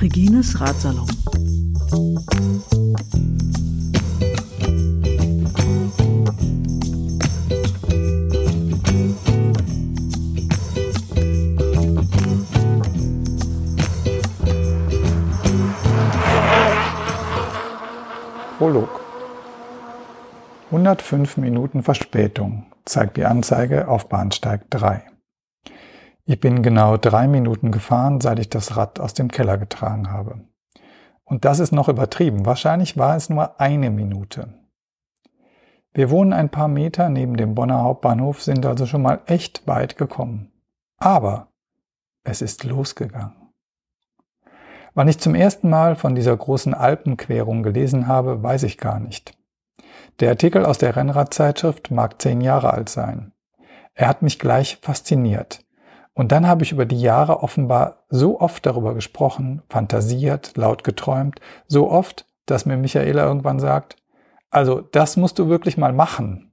Regines Ratsalon. Prolog. 105 Minuten Verspätung zeigt die Anzeige auf Bahnsteig 3. Ich bin genau drei Minuten gefahren, seit ich das Rad aus dem Keller getragen habe. Und das ist noch übertrieben. Wahrscheinlich war es nur eine Minute. Wir wohnen ein paar Meter neben dem Bonner Hauptbahnhof, sind also schon mal echt weit gekommen. Aber es ist losgegangen. Wann ich zum ersten Mal von dieser großen Alpenquerung gelesen habe, weiß ich gar nicht. Der Artikel aus der Rennradzeitschrift mag zehn Jahre alt sein. Er hat mich gleich fasziniert. Und dann habe ich über die Jahre offenbar so oft darüber gesprochen, fantasiert, laut geträumt, so oft, dass mir Michaela irgendwann sagt, also das musst du wirklich mal machen.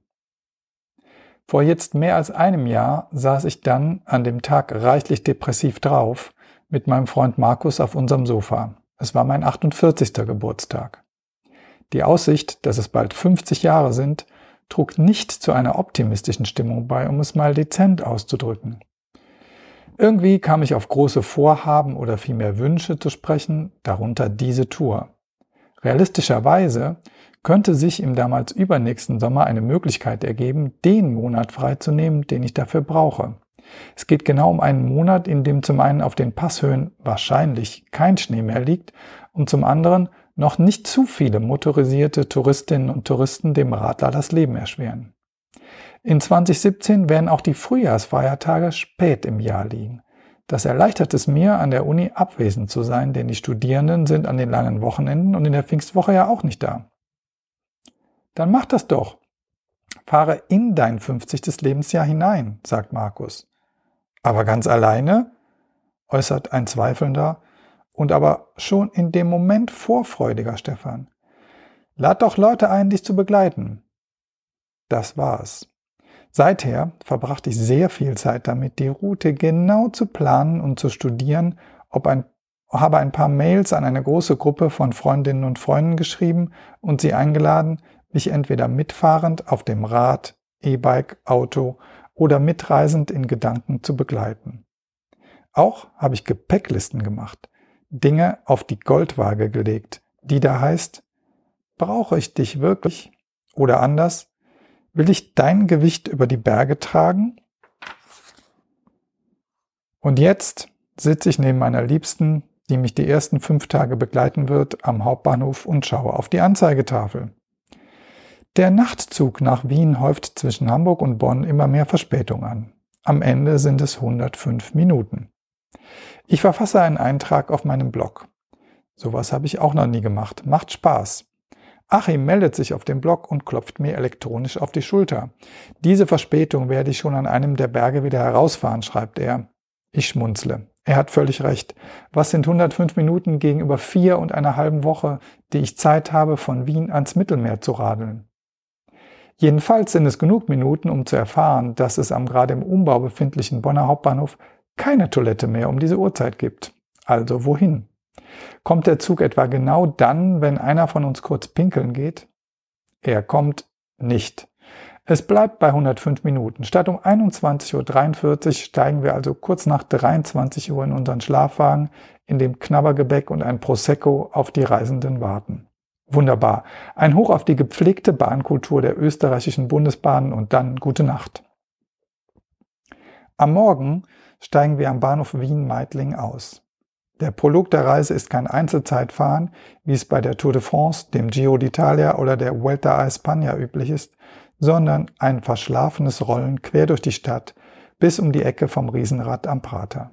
Vor jetzt mehr als einem Jahr saß ich dann an dem Tag reichlich depressiv drauf mit meinem Freund Markus auf unserem Sofa. Es war mein 48. Geburtstag. Die Aussicht, dass es bald 50 Jahre sind, trug nicht zu einer optimistischen Stimmung bei, um es mal dezent auszudrücken. Irgendwie kam ich auf große Vorhaben oder vielmehr Wünsche zu sprechen, darunter diese Tour. Realistischerweise könnte sich im damals übernächsten Sommer eine Möglichkeit ergeben, den Monat freizunehmen, den ich dafür brauche. Es geht genau um einen Monat, in dem zum einen auf den Passhöhen wahrscheinlich kein Schnee mehr liegt und zum anderen noch nicht zu viele motorisierte Touristinnen und Touristen dem Radler das Leben erschweren. In 2017 werden auch die Frühjahrsfeiertage spät im Jahr liegen. Das erleichtert es mir, an der Uni abwesend zu sein, denn die Studierenden sind an den langen Wochenenden und in der Pfingstwoche ja auch nicht da. Dann mach das doch. Fahre in dein 50. Lebensjahr hinein, sagt Markus. Aber ganz alleine? äußert ein Zweifelnder und aber schon in dem Moment vorfreudiger Stefan. Lad doch Leute ein, dich zu begleiten. Das war's. Seither verbrachte ich sehr viel Zeit damit, die Route genau zu planen und zu studieren, ob ein, habe ein paar Mails an eine große Gruppe von Freundinnen und Freunden geschrieben und sie eingeladen, mich entweder mitfahrend auf dem Rad, E-Bike, Auto oder mitreisend in Gedanken zu begleiten. Auch habe ich Gepäcklisten gemacht, Dinge auf die Goldwaage gelegt, die da heißt, brauche ich dich wirklich? Oder anders, will ich dein Gewicht über die Berge tragen? Und jetzt sitze ich neben meiner Liebsten, die mich die ersten fünf Tage begleiten wird, am Hauptbahnhof und schaue auf die Anzeigetafel. Der Nachtzug nach Wien häuft zwischen Hamburg und Bonn immer mehr Verspätung an. Am Ende sind es 105 Minuten. Ich verfasse einen Eintrag auf meinem Blog. Sowas habe ich auch noch nie gemacht. Macht Spaß. Achim meldet sich auf dem Blog und klopft mir elektronisch auf die Schulter. Diese Verspätung werde ich schon an einem der Berge wieder herausfahren, schreibt er. Ich schmunzle. Er hat völlig recht. Was sind 105 Minuten gegenüber vier und einer halben Woche, die ich Zeit habe, von Wien ans Mittelmeer zu radeln? Jedenfalls sind es genug Minuten, um zu erfahren, dass es am gerade im Umbau befindlichen Bonner Hauptbahnhof keine Toilette mehr um diese Uhrzeit gibt. Also wohin? Kommt der Zug etwa genau dann, wenn einer von uns kurz pinkeln geht? Er kommt nicht. Es bleibt bei 105 Minuten. Statt um 21.43 Uhr steigen wir also kurz nach 23 Uhr in unseren Schlafwagen, in dem Knabbergebäck und ein Prosecco auf die Reisenden warten. Wunderbar. Ein Hoch auf die gepflegte Bahnkultur der österreichischen Bundesbahnen und dann gute Nacht. Am Morgen steigen wir am Bahnhof Wien-Meidling aus. Der Prolog der Reise ist kein Einzelzeitfahren, wie es bei der Tour de France, dem Giro d'Italia oder der Vuelta a España üblich ist, sondern ein verschlafenes Rollen quer durch die Stadt bis um die Ecke vom Riesenrad am Prater.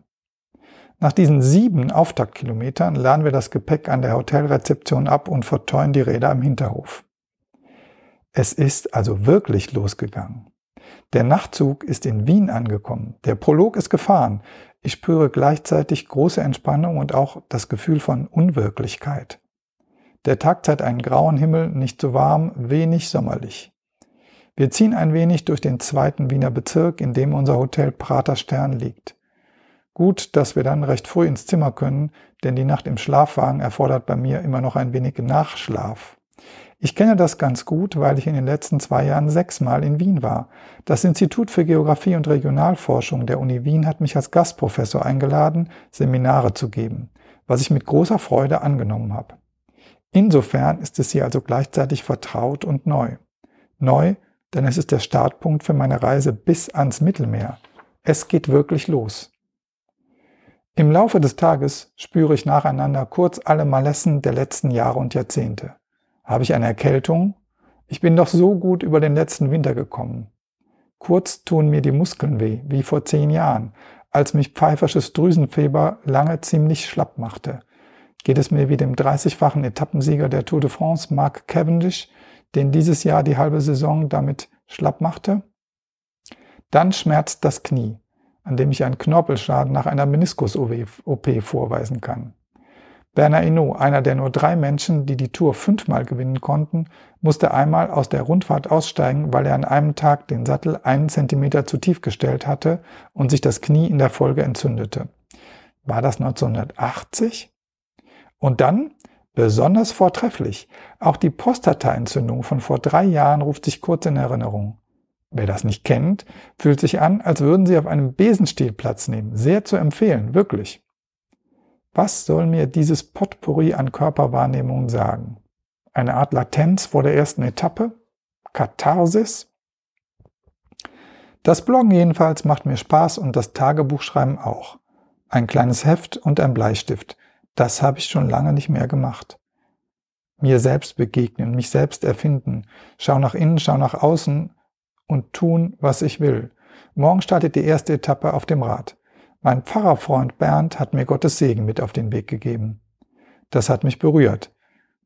Nach diesen sieben Auftaktkilometern laden wir das Gepäck an der Hotelrezeption ab und verteuern die Räder im Hinterhof. Es ist also wirklich losgegangen. Der Nachtzug ist in Wien angekommen. Der Prolog ist gefahren. Ich spüre gleichzeitig große Entspannung und auch das Gefühl von Unwirklichkeit. Der Tag zeigt einen grauen Himmel, nicht zu warm, wenig sommerlich. Wir ziehen ein wenig durch den zweiten Wiener Bezirk, in dem unser Hotel Prater Stern liegt. Gut, dass wir dann recht früh ins Zimmer können, denn die Nacht im Schlafwagen erfordert bei mir immer noch ein wenig Nachschlaf. Ich kenne das ganz gut, weil ich in den letzten zwei Jahren sechsmal in Wien war. Das Institut für Geographie und Regionalforschung der Uni Wien hat mich als Gastprofessor eingeladen, Seminare zu geben, was ich mit großer Freude angenommen habe. Insofern ist es hier also gleichzeitig vertraut und neu. Neu, denn es ist der Startpunkt für meine Reise bis ans Mittelmeer. Es geht wirklich los. Im Laufe des Tages spüre ich nacheinander kurz alle Malessen der letzten Jahre und Jahrzehnte. Habe ich eine Erkältung? Ich bin doch so gut über den letzten Winter gekommen. Kurz tun mir die Muskeln weh, wie vor zehn Jahren, als mich pfeifersches Drüsenfieber lange ziemlich schlapp machte. Geht es mir wie dem 30-fachen Etappensieger der Tour de France, Mark Cavendish, den dieses Jahr die halbe Saison damit schlapp machte? Dann schmerzt das Knie an dem ich einen Knorpelschaden nach einer Meniskus-OP vorweisen kann. Bernard Hinault, einer der nur drei Menschen, die die Tour fünfmal gewinnen konnten, musste einmal aus der Rundfahrt aussteigen, weil er an einem Tag den Sattel einen Zentimeter zu tief gestellt hatte und sich das Knie in der Folge entzündete. War das 1980? Und dann, besonders vortrefflich, auch die Prostateentzündung von vor drei Jahren ruft sich kurz in Erinnerung. Wer das nicht kennt, fühlt sich an, als würden Sie auf einem Besenstiel Platz nehmen. Sehr zu empfehlen, wirklich. Was soll mir dieses Potpourri an Körperwahrnehmungen sagen? Eine Art Latenz vor der ersten Etappe? Katharsis? Das Bloggen jedenfalls macht mir Spaß und das Tagebuchschreiben auch. Ein kleines Heft und ein Bleistift. Das habe ich schon lange nicht mehr gemacht. Mir selbst begegnen, mich selbst erfinden. Schau nach innen, schau nach außen und tun, was ich will. Morgen startet die erste Etappe auf dem Rad. Mein Pfarrerfreund Bernd hat mir Gottes Segen mit auf den Weg gegeben. Das hat mich berührt.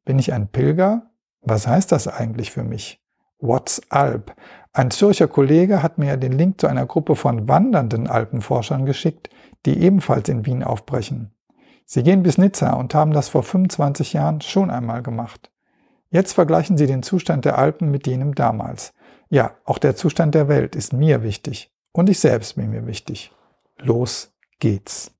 Bin ich ein Pilger? Was heißt das eigentlich für mich? What's Alp? Ein Zürcher Kollege hat mir den Link zu einer Gruppe von wandernden Alpenforschern geschickt, die ebenfalls in Wien aufbrechen. Sie gehen bis Nizza und haben das vor 25 Jahren schon einmal gemacht. Jetzt vergleichen sie den Zustand der Alpen mit jenem damals. Ja, auch der Zustand der Welt ist mir wichtig und ich selbst bin mir wichtig. Los geht's.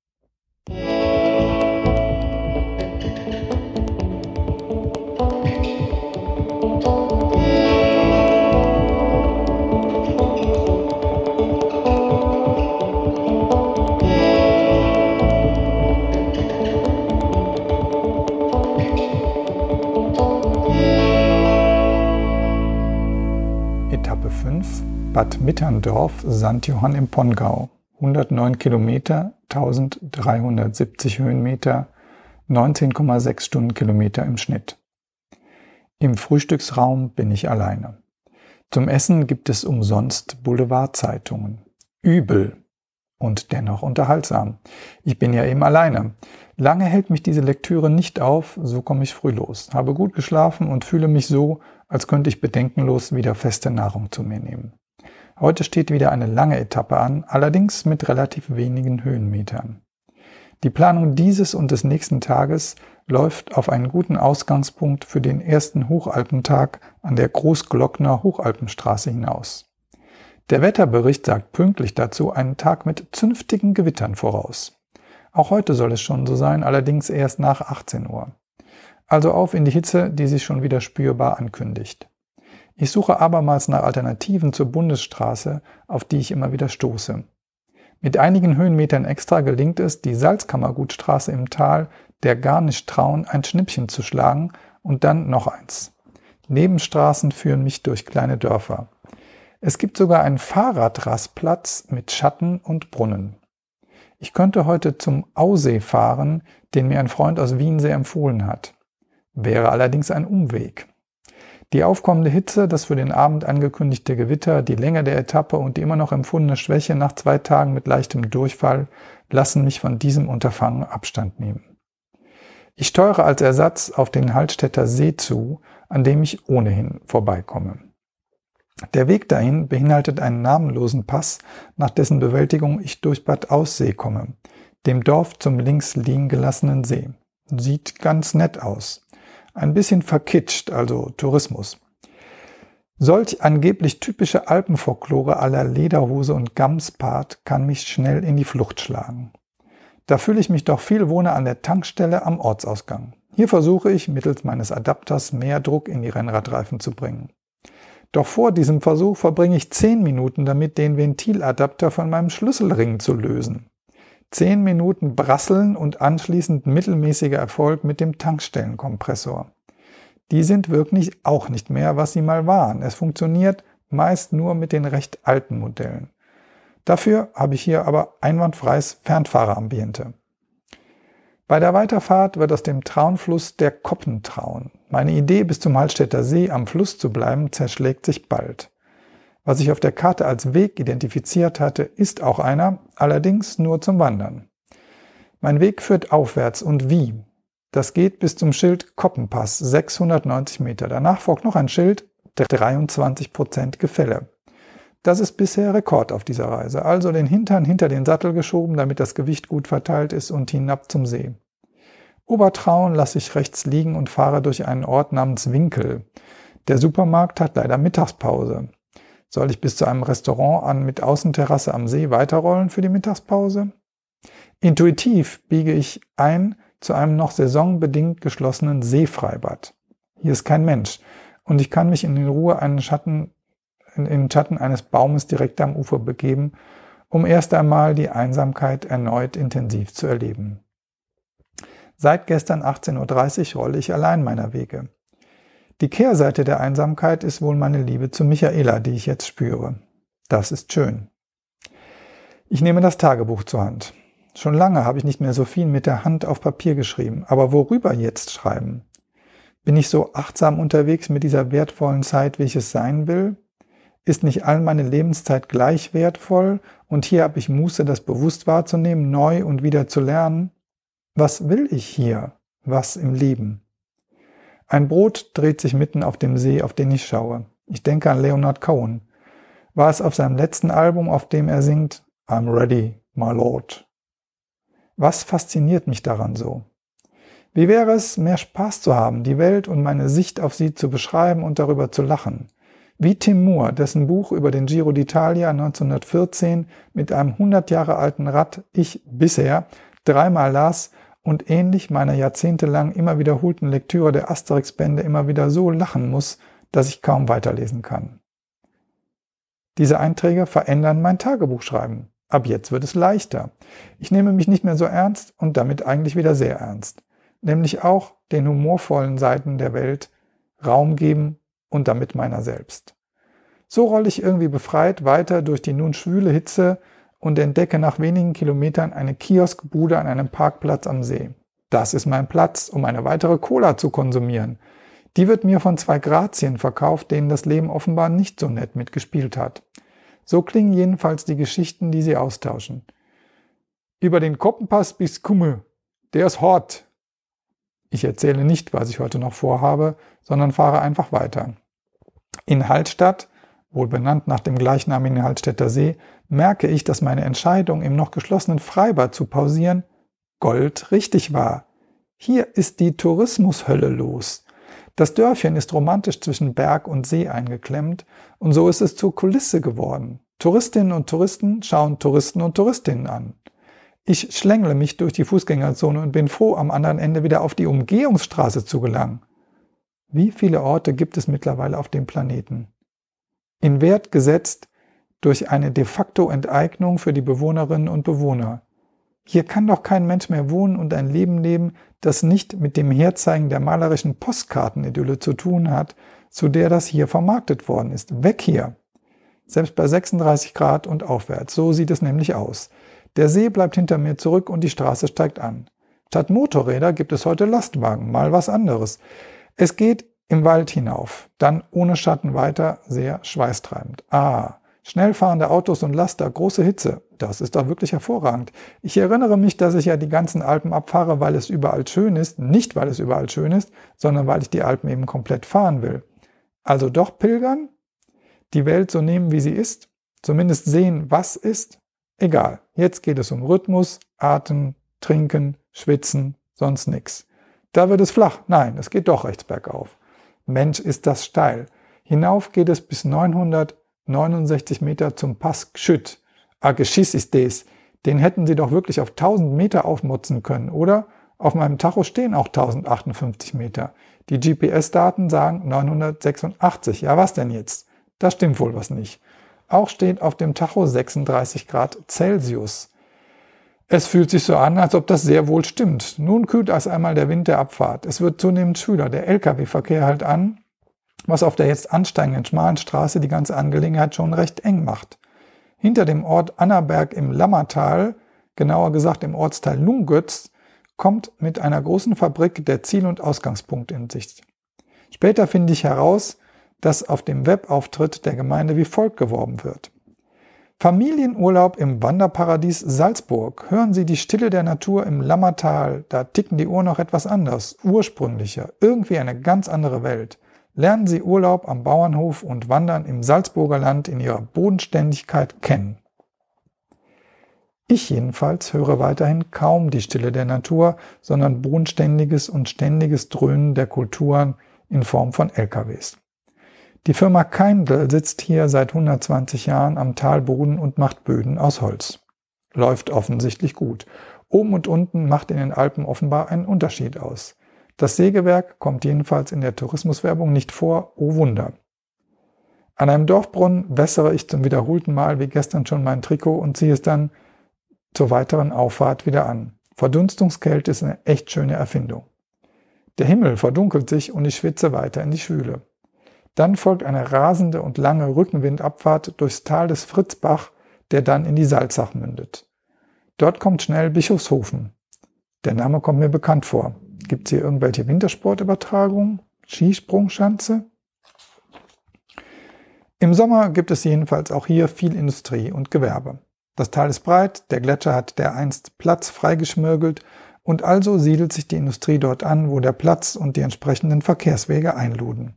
Bad Mitterndorf, St. Johann im Pongau. 109 Kilometer, 1370 Höhenmeter, 19,6 Stundenkilometer im Schnitt. Im Frühstücksraum bin ich alleine. Zum Essen gibt es umsonst Boulevardzeitungen. Übel und dennoch unterhaltsam. Ich bin ja eben alleine. Lange hält mich diese Lektüre nicht auf, so komme ich früh los, habe gut geschlafen und fühle mich so, als könnte ich bedenkenlos wieder feste Nahrung zu mir nehmen. Heute steht wieder eine lange Etappe an, allerdings mit relativ wenigen Höhenmetern. Die Planung dieses und des nächsten Tages läuft auf einen guten Ausgangspunkt für den ersten Hochalpentag an der Großglockner Hochalpenstraße hinaus. Der Wetterbericht sagt pünktlich dazu einen Tag mit zünftigen Gewittern voraus. Auch heute soll es schon so sein, allerdings erst nach 18 Uhr. Also auf in die Hitze, die sich schon wieder spürbar ankündigt. Ich suche abermals nach Alternativen zur Bundesstraße, auf die ich immer wieder stoße. Mit einigen Höhenmetern extra gelingt es, die Salzkammergutstraße im Tal der Garnischtraun ein Schnippchen zu schlagen und dann noch eins. Nebenstraßen führen mich durch kleine Dörfer. Es gibt sogar einen Fahrradrastplatz mit Schatten und Brunnen. Ich könnte heute zum Aussee fahren, den mir ein Freund aus Wien sehr empfohlen hat. Wäre allerdings ein Umweg. Die aufkommende Hitze, das für den Abend angekündigte Gewitter, die Länge der Etappe und die immer noch empfundene Schwäche nach zwei Tagen mit leichtem Durchfall lassen mich von diesem Unterfangen Abstand nehmen. Ich steuere als Ersatz auf den Hallstätter See zu, an dem ich ohnehin vorbeikomme. Der Weg dahin beinhaltet einen namenlosen Pass, nach dessen Bewältigung ich durch Bad Aussee komme, dem Dorf zum links liegen gelassenen See. Sieht ganz nett aus. Ein bisschen verkitscht, also Tourismus. Solch angeblich typische Alpenfolklore aller Lederhose und Gamspart kann mich schnell in die Flucht schlagen. Da fühle ich mich doch viel wohner an der Tankstelle am Ortsausgang. Hier versuche ich mittels meines Adapters mehr Druck in die Rennradreifen zu bringen. Doch vor diesem Versuch verbringe ich zehn Minuten damit, den Ventiladapter von meinem Schlüsselring zu lösen. Zehn Minuten Brasseln und anschließend mittelmäßiger Erfolg mit dem Tankstellenkompressor. Die sind wirklich auch nicht mehr, was sie mal waren. Es funktioniert meist nur mit den recht alten Modellen. Dafür habe ich hier aber einwandfreies Fernfahrerambiente. Bei der Weiterfahrt wird aus dem Traunfluss der Koppentraun. Meine Idee, bis zum Hallstätter See am Fluss zu bleiben, zerschlägt sich bald. Was ich auf der Karte als Weg identifiziert hatte, ist auch einer, allerdings nur zum Wandern. Mein Weg führt aufwärts und wie? Das geht bis zum Schild Koppenpass, 690 Meter. Danach folgt noch ein Schild, 23 Prozent Gefälle. Das ist bisher Rekord auf dieser Reise. Also den Hintern hinter den Sattel geschoben, damit das Gewicht gut verteilt ist und hinab zum See. Obertrauen lasse ich rechts liegen und fahre durch einen Ort namens Winkel. Der Supermarkt hat leider Mittagspause. Soll ich bis zu einem Restaurant an mit Außenterrasse am See weiterrollen für die Mittagspause? Intuitiv biege ich ein zu einem noch saisonbedingt geschlossenen Seefreibad. Hier ist kein Mensch und ich kann mich in Ruhe einen Schatten in den Schatten eines Baumes direkt am Ufer begeben, um erst einmal die Einsamkeit erneut intensiv zu erleben. Seit gestern 18.30 Uhr rolle ich allein meiner Wege. Die Kehrseite der Einsamkeit ist wohl meine Liebe zu Michaela, die ich jetzt spüre. Das ist schön. Ich nehme das Tagebuch zur Hand. Schon lange habe ich nicht mehr so viel mit der Hand auf Papier geschrieben, aber worüber jetzt schreiben? Bin ich so achtsam unterwegs mit dieser wertvollen Zeit, wie ich es sein will? Ist nicht all meine Lebenszeit gleich wertvoll und hier habe ich Muße, das bewusst wahrzunehmen, neu und wieder zu lernen? Was will ich hier? Was im Leben? Ein Brot dreht sich mitten auf dem See, auf den ich schaue. Ich denke an Leonard Cohen. War es auf seinem letzten Album, auf dem er singt I'm ready, my Lord. Was fasziniert mich daran so? Wie wäre es, mehr Spaß zu haben, die Welt und meine Sicht auf sie zu beschreiben und darüber zu lachen? Wie Tim Moore, dessen Buch über den Giro d'Italia 1914 mit einem 100 Jahre alten Rad ich bisher dreimal las und ähnlich meiner jahrzehntelang immer wiederholten Lektüre der Asterix-Bände immer wieder so lachen muss, dass ich kaum weiterlesen kann. Diese Einträge verändern mein Tagebuchschreiben. Ab jetzt wird es leichter. Ich nehme mich nicht mehr so ernst und damit eigentlich wieder sehr ernst. Nämlich auch den humorvollen Seiten der Welt Raum geben und damit meiner selbst. So rolle ich irgendwie befreit weiter durch die nun schwüle Hitze und entdecke nach wenigen Kilometern eine Kioskbude an einem Parkplatz am See. Das ist mein Platz, um eine weitere Cola zu konsumieren. Die wird mir von zwei Grazien verkauft, denen das Leben offenbar nicht so nett mitgespielt hat. So klingen jedenfalls die Geschichten, die sie austauschen. Über den Koppenpass bis Kumme. Der ist hot. Ich erzähle nicht, was ich heute noch vorhabe, sondern fahre einfach weiter. In Hallstatt, wohl benannt nach dem gleichnamigen Hallstätter See, merke ich, dass meine Entscheidung, im noch geschlossenen Freibad zu pausieren, Gold richtig war. Hier ist die Tourismushölle los. Das Dörfchen ist romantisch zwischen Berg und See eingeklemmt und so ist es zur Kulisse geworden. Touristinnen und Touristen schauen Touristen und Touristinnen an. Ich schlängle mich durch die Fußgängerzone und bin froh, am anderen Ende wieder auf die Umgehungsstraße zu gelangen. Wie viele Orte gibt es mittlerweile auf dem Planeten? In Wert gesetzt durch eine de facto Enteignung für die Bewohnerinnen und Bewohner. Hier kann doch kein Mensch mehr wohnen und ein Leben leben, das nicht mit dem Herzeigen der malerischen Postkartenidylle zu tun hat, zu der das hier vermarktet worden ist. Weg hier! Selbst bei 36 Grad und aufwärts. So sieht es nämlich aus. Der See bleibt hinter mir zurück und die Straße steigt an. Statt Motorräder gibt es heute Lastwagen, mal was anderes. Es geht im Wald hinauf, dann ohne Schatten weiter, sehr schweißtreibend. Ah, schnell fahrende Autos und Laster, große Hitze, das ist doch wirklich hervorragend. Ich erinnere mich, dass ich ja die ganzen Alpen abfahre, weil es überall schön ist, nicht weil es überall schön ist, sondern weil ich die Alpen eben komplett fahren will. Also doch pilgern, die Welt so nehmen, wie sie ist, zumindest sehen, was ist. Egal, jetzt geht es um Rhythmus, Atem, Trinken, Schwitzen, sonst nichts. Da wird es flach. Nein, es geht doch rechts bergauf. Mensch, ist das steil. Hinauf geht es bis 969 Meter zum Pass Gschütt. Ah, Geschiss ist des. Den hätten sie doch wirklich auf 1000 Meter aufmutzen können, oder? Auf meinem Tacho stehen auch 1058 Meter. Die GPS-Daten sagen 986. Ja, was denn jetzt? Da stimmt wohl was nicht. Auch steht auf dem Tacho 36 Grad Celsius. Es fühlt sich so an, als ob das sehr wohl stimmt. Nun kühlt erst einmal der Wind der Abfahrt. Es wird zunehmend schwüler. Der Lkw-Verkehr hält an, was auf der jetzt ansteigenden schmalen Straße die ganze Angelegenheit schon recht eng macht. Hinter dem Ort Annaberg im Lammertal, genauer gesagt im Ortsteil Lungötz, kommt mit einer großen Fabrik der Ziel- und Ausgangspunkt in Sicht. Später finde ich heraus, dass auf dem Webauftritt der Gemeinde wie folgt geworben wird. Familienurlaub im Wanderparadies Salzburg. Hören Sie die Stille der Natur im Lammertal. Da ticken die Uhr noch etwas anders, ursprünglicher, irgendwie eine ganz andere Welt. Lernen Sie Urlaub am Bauernhof und Wandern im Salzburger Land in ihrer Bodenständigkeit kennen. Ich jedenfalls höre weiterhin kaum die Stille der Natur, sondern bodenständiges und ständiges Dröhnen der Kulturen in Form von LKWs. Die Firma Keindl sitzt hier seit 120 Jahren am Talboden und macht Böden aus Holz. Läuft offensichtlich gut. Oben und unten macht in den Alpen offenbar einen Unterschied aus. Das Sägewerk kommt jedenfalls in der Tourismuswerbung nicht vor, oh Wunder. An einem Dorfbrunnen wässere ich zum wiederholten Mal wie gestern schon mein Trikot und ziehe es dann zur weiteren Auffahrt wieder an. Verdunstungskälte ist eine echt schöne Erfindung. Der Himmel verdunkelt sich und ich schwitze weiter in die Schwüle. Dann folgt eine rasende und lange Rückenwindabfahrt durchs Tal des Fritzbach, der dann in die Salzach mündet. Dort kommt schnell Bischofshofen. Der Name kommt mir bekannt vor. Gibt es hier irgendwelche Wintersportübertragungen? Skisprungschanze? Im Sommer gibt es jedenfalls auch hier viel Industrie und Gewerbe. Das Tal ist breit, der Gletscher hat dereinst Platz freigeschmirgelt und also siedelt sich die Industrie dort an, wo der Platz und die entsprechenden Verkehrswege einluden.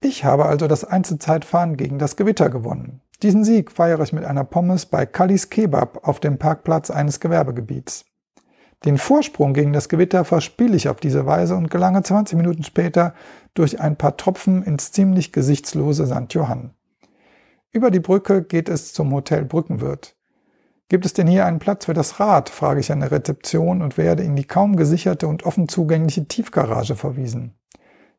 Ich habe also das Einzelzeitfahren gegen das Gewitter gewonnen. Diesen Sieg feiere ich mit einer Pommes bei Kallis Kebab auf dem Parkplatz eines Gewerbegebiets. Den Vorsprung gegen das Gewitter verspiele ich auf diese Weise und gelange 20 Minuten später durch ein paar Tropfen ins ziemlich gesichtslose St. Johann. Über die Brücke geht es zum Hotel Brückenwirt. Gibt es denn hier einen Platz für das Rad? frage ich an der Rezeption und werde in die kaum gesicherte und offen zugängliche Tiefgarage verwiesen.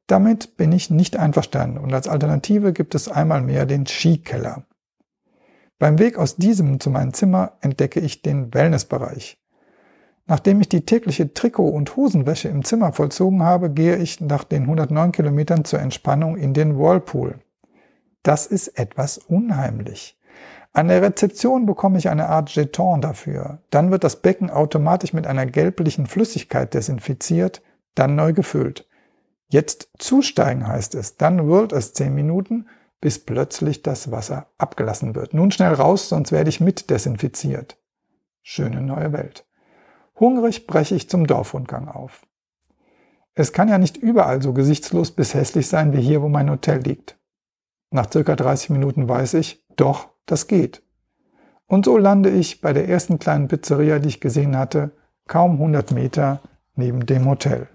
Damit bin ich nicht einverstanden und als Alternative gibt es einmal mehr den Skikeller. Beim Weg aus diesem zu meinem Zimmer entdecke ich den Wellnessbereich. Nachdem ich die tägliche Trikot- und Hosenwäsche im Zimmer vollzogen habe, gehe ich nach den 109 Kilometern zur Entspannung in den Whirlpool. Das ist etwas unheimlich. An der Rezeption bekomme ich eine Art Jeton dafür. Dann wird das Becken automatisch mit einer gelblichen Flüssigkeit desinfiziert, dann neu gefüllt. Jetzt zusteigen heißt es. Dann whirlt es zehn Minuten, bis plötzlich das Wasser abgelassen wird. Nun schnell raus, sonst werde ich mit desinfiziert. Schöne neue Welt. Hungrig breche ich zum Dorfrundgang auf. Es kann ja nicht überall so gesichtslos bis hässlich sein wie hier, wo mein Hotel liegt. Nach circa 30 Minuten weiß ich, doch, das geht. Und so lande ich bei der ersten kleinen Pizzeria, die ich gesehen hatte, kaum 100 Meter neben dem Hotel.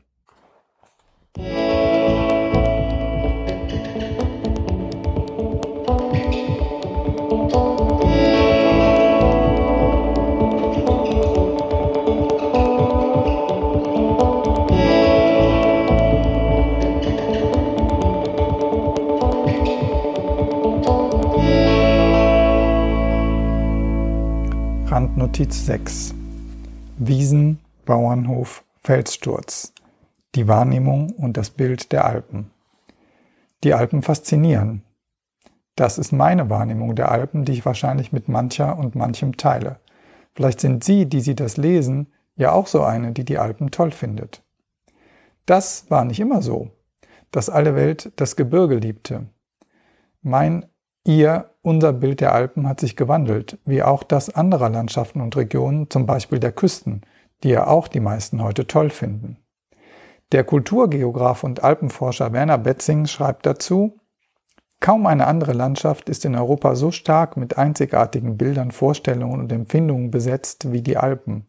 Randnotiz 6 Wiesen, Bauernhof, Felssturz die Wahrnehmung und das Bild der Alpen. Die Alpen faszinieren. Das ist meine Wahrnehmung der Alpen, die ich wahrscheinlich mit mancher und manchem teile. Vielleicht sind Sie, die Sie das lesen, ja auch so eine, die die Alpen toll findet. Das war nicht immer so, dass alle Welt das Gebirge liebte. Mein, Ihr, unser Bild der Alpen hat sich gewandelt, wie auch das anderer Landschaften und Regionen, zum Beispiel der Küsten, die ja auch die meisten heute toll finden. Der Kulturgeograf und Alpenforscher Werner Betzing schreibt dazu, Kaum eine andere Landschaft ist in Europa so stark mit einzigartigen Bildern, Vorstellungen und Empfindungen besetzt wie die Alpen.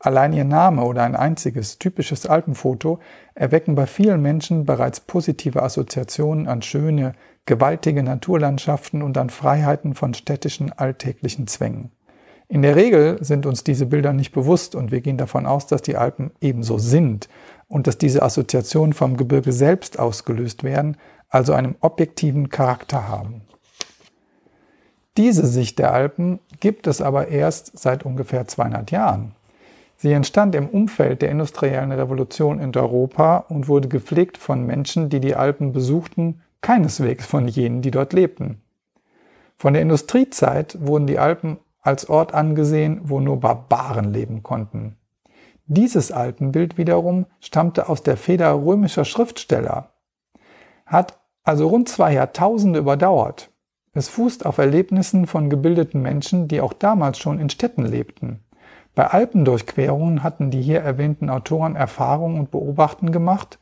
Allein ihr Name oder ein einziges typisches Alpenfoto erwecken bei vielen Menschen bereits positive Assoziationen an schöne, gewaltige Naturlandschaften und an Freiheiten von städtischen alltäglichen Zwängen. In der Regel sind uns diese Bilder nicht bewusst und wir gehen davon aus, dass die Alpen ebenso sind und dass diese Assoziationen vom Gebirge selbst ausgelöst werden, also einen objektiven Charakter haben. Diese Sicht der Alpen gibt es aber erst seit ungefähr 200 Jahren. Sie entstand im Umfeld der industriellen Revolution in Europa und wurde gepflegt von Menschen, die die Alpen besuchten, keineswegs von jenen, die dort lebten. Von der Industriezeit wurden die Alpen als Ort angesehen, wo nur Barbaren leben konnten. Dieses Alpenbild wiederum stammte aus der Feder römischer Schriftsteller, hat also rund zwei Jahrtausende überdauert. Es fußt auf Erlebnissen von gebildeten Menschen, die auch damals schon in Städten lebten. Bei Alpendurchquerungen hatten die hier erwähnten Autoren Erfahrungen und Beobachten gemacht,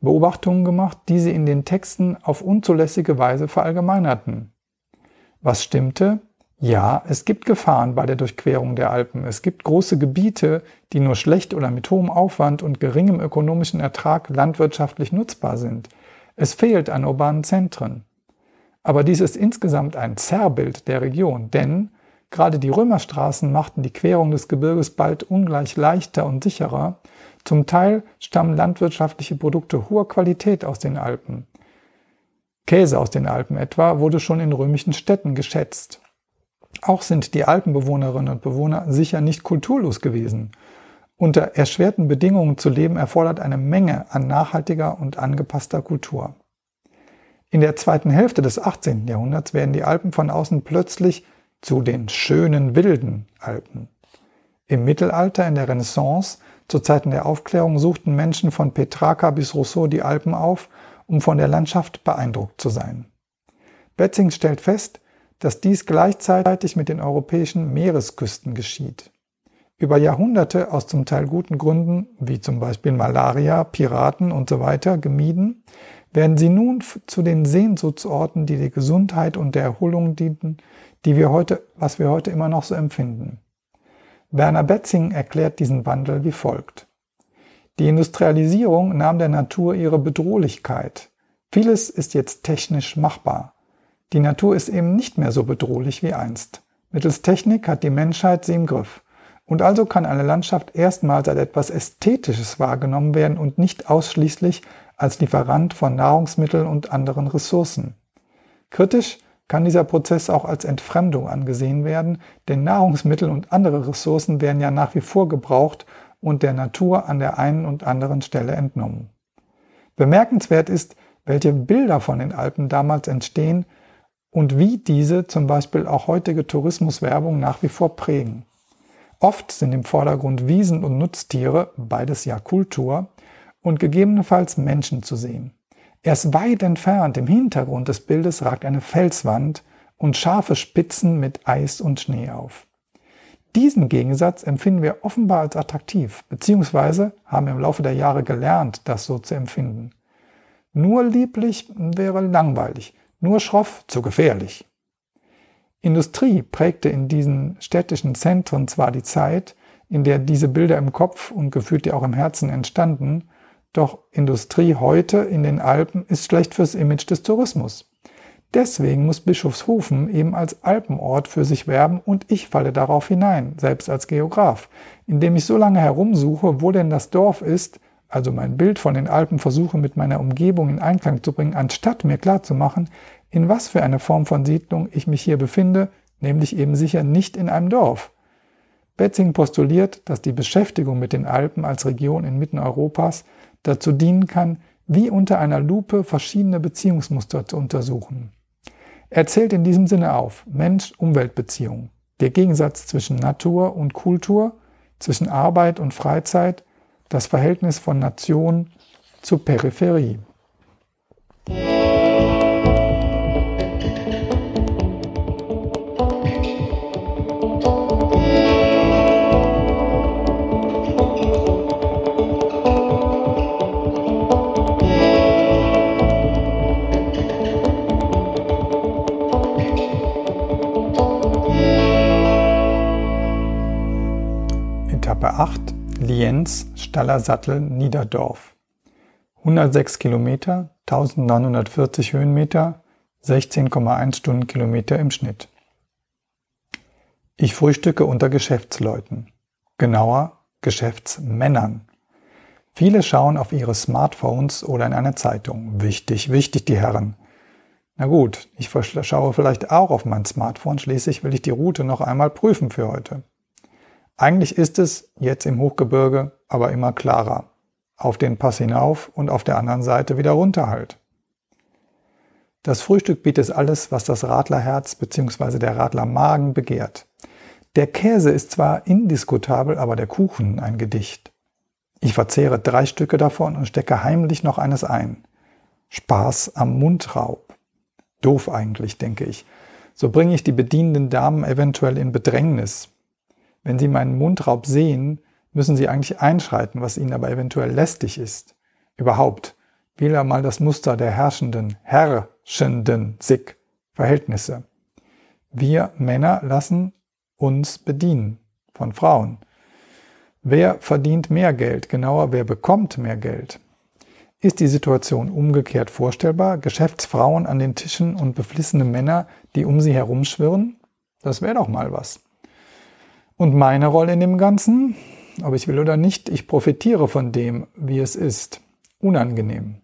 Beobachtungen gemacht, die sie in den Texten auf unzulässige Weise verallgemeinerten. Was stimmte? Ja, es gibt Gefahren bei der Durchquerung der Alpen. Es gibt große Gebiete, die nur schlecht oder mit hohem Aufwand und geringem ökonomischen Ertrag landwirtschaftlich nutzbar sind. Es fehlt an urbanen Zentren. Aber dies ist insgesamt ein Zerrbild der Region, denn Gerade die Römerstraßen machten die Querung des Gebirges bald ungleich leichter und sicherer. Zum Teil stammen landwirtschaftliche Produkte hoher Qualität aus den Alpen. Käse aus den Alpen etwa wurde schon in römischen Städten geschätzt. Auch sind die Alpenbewohnerinnen und Bewohner sicher nicht kulturlos gewesen. Unter erschwerten Bedingungen zu leben erfordert eine Menge an nachhaltiger und angepasster Kultur. In der zweiten Hälfte des 18. Jahrhunderts werden die Alpen von außen plötzlich zu den schönen wilden Alpen. Im Mittelalter, in der Renaissance, zu Zeiten der Aufklärung suchten Menschen von Petrarca bis Rousseau die Alpen auf, um von der Landschaft beeindruckt zu sein. Betzing stellt fest, dass dies gleichzeitig mit den europäischen Meeresküsten geschieht. Über Jahrhunderte aus zum Teil guten Gründen, wie zum Beispiel Malaria, Piraten usw. So gemieden, werden sie nun zu den Sehnsuchtsorten, die der Gesundheit und der Erholung dienten, die wir heute, was wir heute immer noch so empfinden. Werner Betzing erklärt diesen Wandel wie folgt. Die Industrialisierung nahm der Natur ihre Bedrohlichkeit. Vieles ist jetzt technisch machbar. Die Natur ist eben nicht mehr so bedrohlich wie einst. Mittels Technik hat die Menschheit sie im Griff. Und also kann eine Landschaft erstmals als etwas Ästhetisches wahrgenommen werden und nicht ausschließlich als Lieferant von Nahrungsmitteln und anderen Ressourcen. Kritisch kann dieser Prozess auch als Entfremdung angesehen werden, denn Nahrungsmittel und andere Ressourcen werden ja nach wie vor gebraucht und der Natur an der einen und anderen Stelle entnommen. Bemerkenswert ist, welche Bilder von den Alpen damals entstehen und wie diese zum Beispiel auch heutige Tourismuswerbung nach wie vor prägen. Oft sind im Vordergrund Wiesen und Nutztiere, beides ja Kultur, und gegebenenfalls Menschen zu sehen. Erst weit entfernt im Hintergrund des Bildes ragt eine Felswand und scharfe Spitzen mit Eis und Schnee auf. Diesen Gegensatz empfinden wir offenbar als attraktiv, beziehungsweise haben im Laufe der Jahre gelernt, das so zu empfinden. Nur lieblich wäre langweilig, nur schroff zu gefährlich. Industrie prägte in diesen städtischen Zentren zwar die Zeit, in der diese Bilder im Kopf und gefühlt ja auch im Herzen entstanden, doch Industrie heute in den Alpen ist schlecht fürs Image des Tourismus. Deswegen muss Bischofshofen eben als Alpenort für sich werben und ich falle darauf hinein, selbst als Geograf, indem ich so lange herumsuche, wo denn das Dorf ist, also mein Bild von den Alpen versuche mit meiner Umgebung in Einklang zu bringen, anstatt mir klarzumachen, in was für eine Form von Siedlung ich mich hier befinde, nämlich eben sicher nicht in einem Dorf. Betzing postuliert, dass die Beschäftigung mit den Alpen als Region inmitten Europas dazu dienen kann, wie unter einer Lupe verschiedene Beziehungsmuster zu untersuchen. Er zählt in diesem Sinne auf Mensch-Umwelt-Beziehung, der Gegensatz zwischen Natur und Kultur, zwischen Arbeit und Freizeit, das Verhältnis von Nation zu Peripherie. Etappe 8 Lienz, Staller Sattel, Niederdorf. 106 Kilometer, 1940 Höhenmeter, 16,1 Stundenkilometer im Schnitt. Ich frühstücke unter Geschäftsleuten. Genauer, Geschäftsmännern. Viele schauen auf ihre Smartphones oder in eine Zeitung. Wichtig, wichtig, die Herren. Na gut, ich schaue vielleicht auch auf mein Smartphone, schließlich will ich die Route noch einmal prüfen für heute. Eigentlich ist es jetzt im Hochgebirge aber immer klarer. Auf den Pass hinauf und auf der anderen Seite wieder runter halt. Das Frühstück bietet alles, was das Radlerherz bzw. der Radlermagen begehrt. Der Käse ist zwar indiskutabel, aber der Kuchen ein Gedicht. Ich verzehre drei Stücke davon und stecke heimlich noch eines ein. Spaß am Mundraub. Doof eigentlich, denke ich. So bringe ich die bedienenden Damen eventuell in Bedrängnis. Wenn sie meinen Mundraub sehen, müssen sie eigentlich einschreiten, was ihnen aber eventuell lästig ist. Überhaupt, wähle mal das Muster der herrschenden, herrschenden Sick Verhältnisse. Wir Männer lassen uns bedienen von Frauen. Wer verdient mehr Geld? Genauer, wer bekommt mehr Geld? Ist die Situation umgekehrt vorstellbar? Geschäftsfrauen an den Tischen und beflissene Männer, die um sie herumschwirren? Das wäre doch mal was. Und meine Rolle in dem Ganzen? Ob ich will oder nicht, ich profitiere von dem, wie es ist. Unangenehm.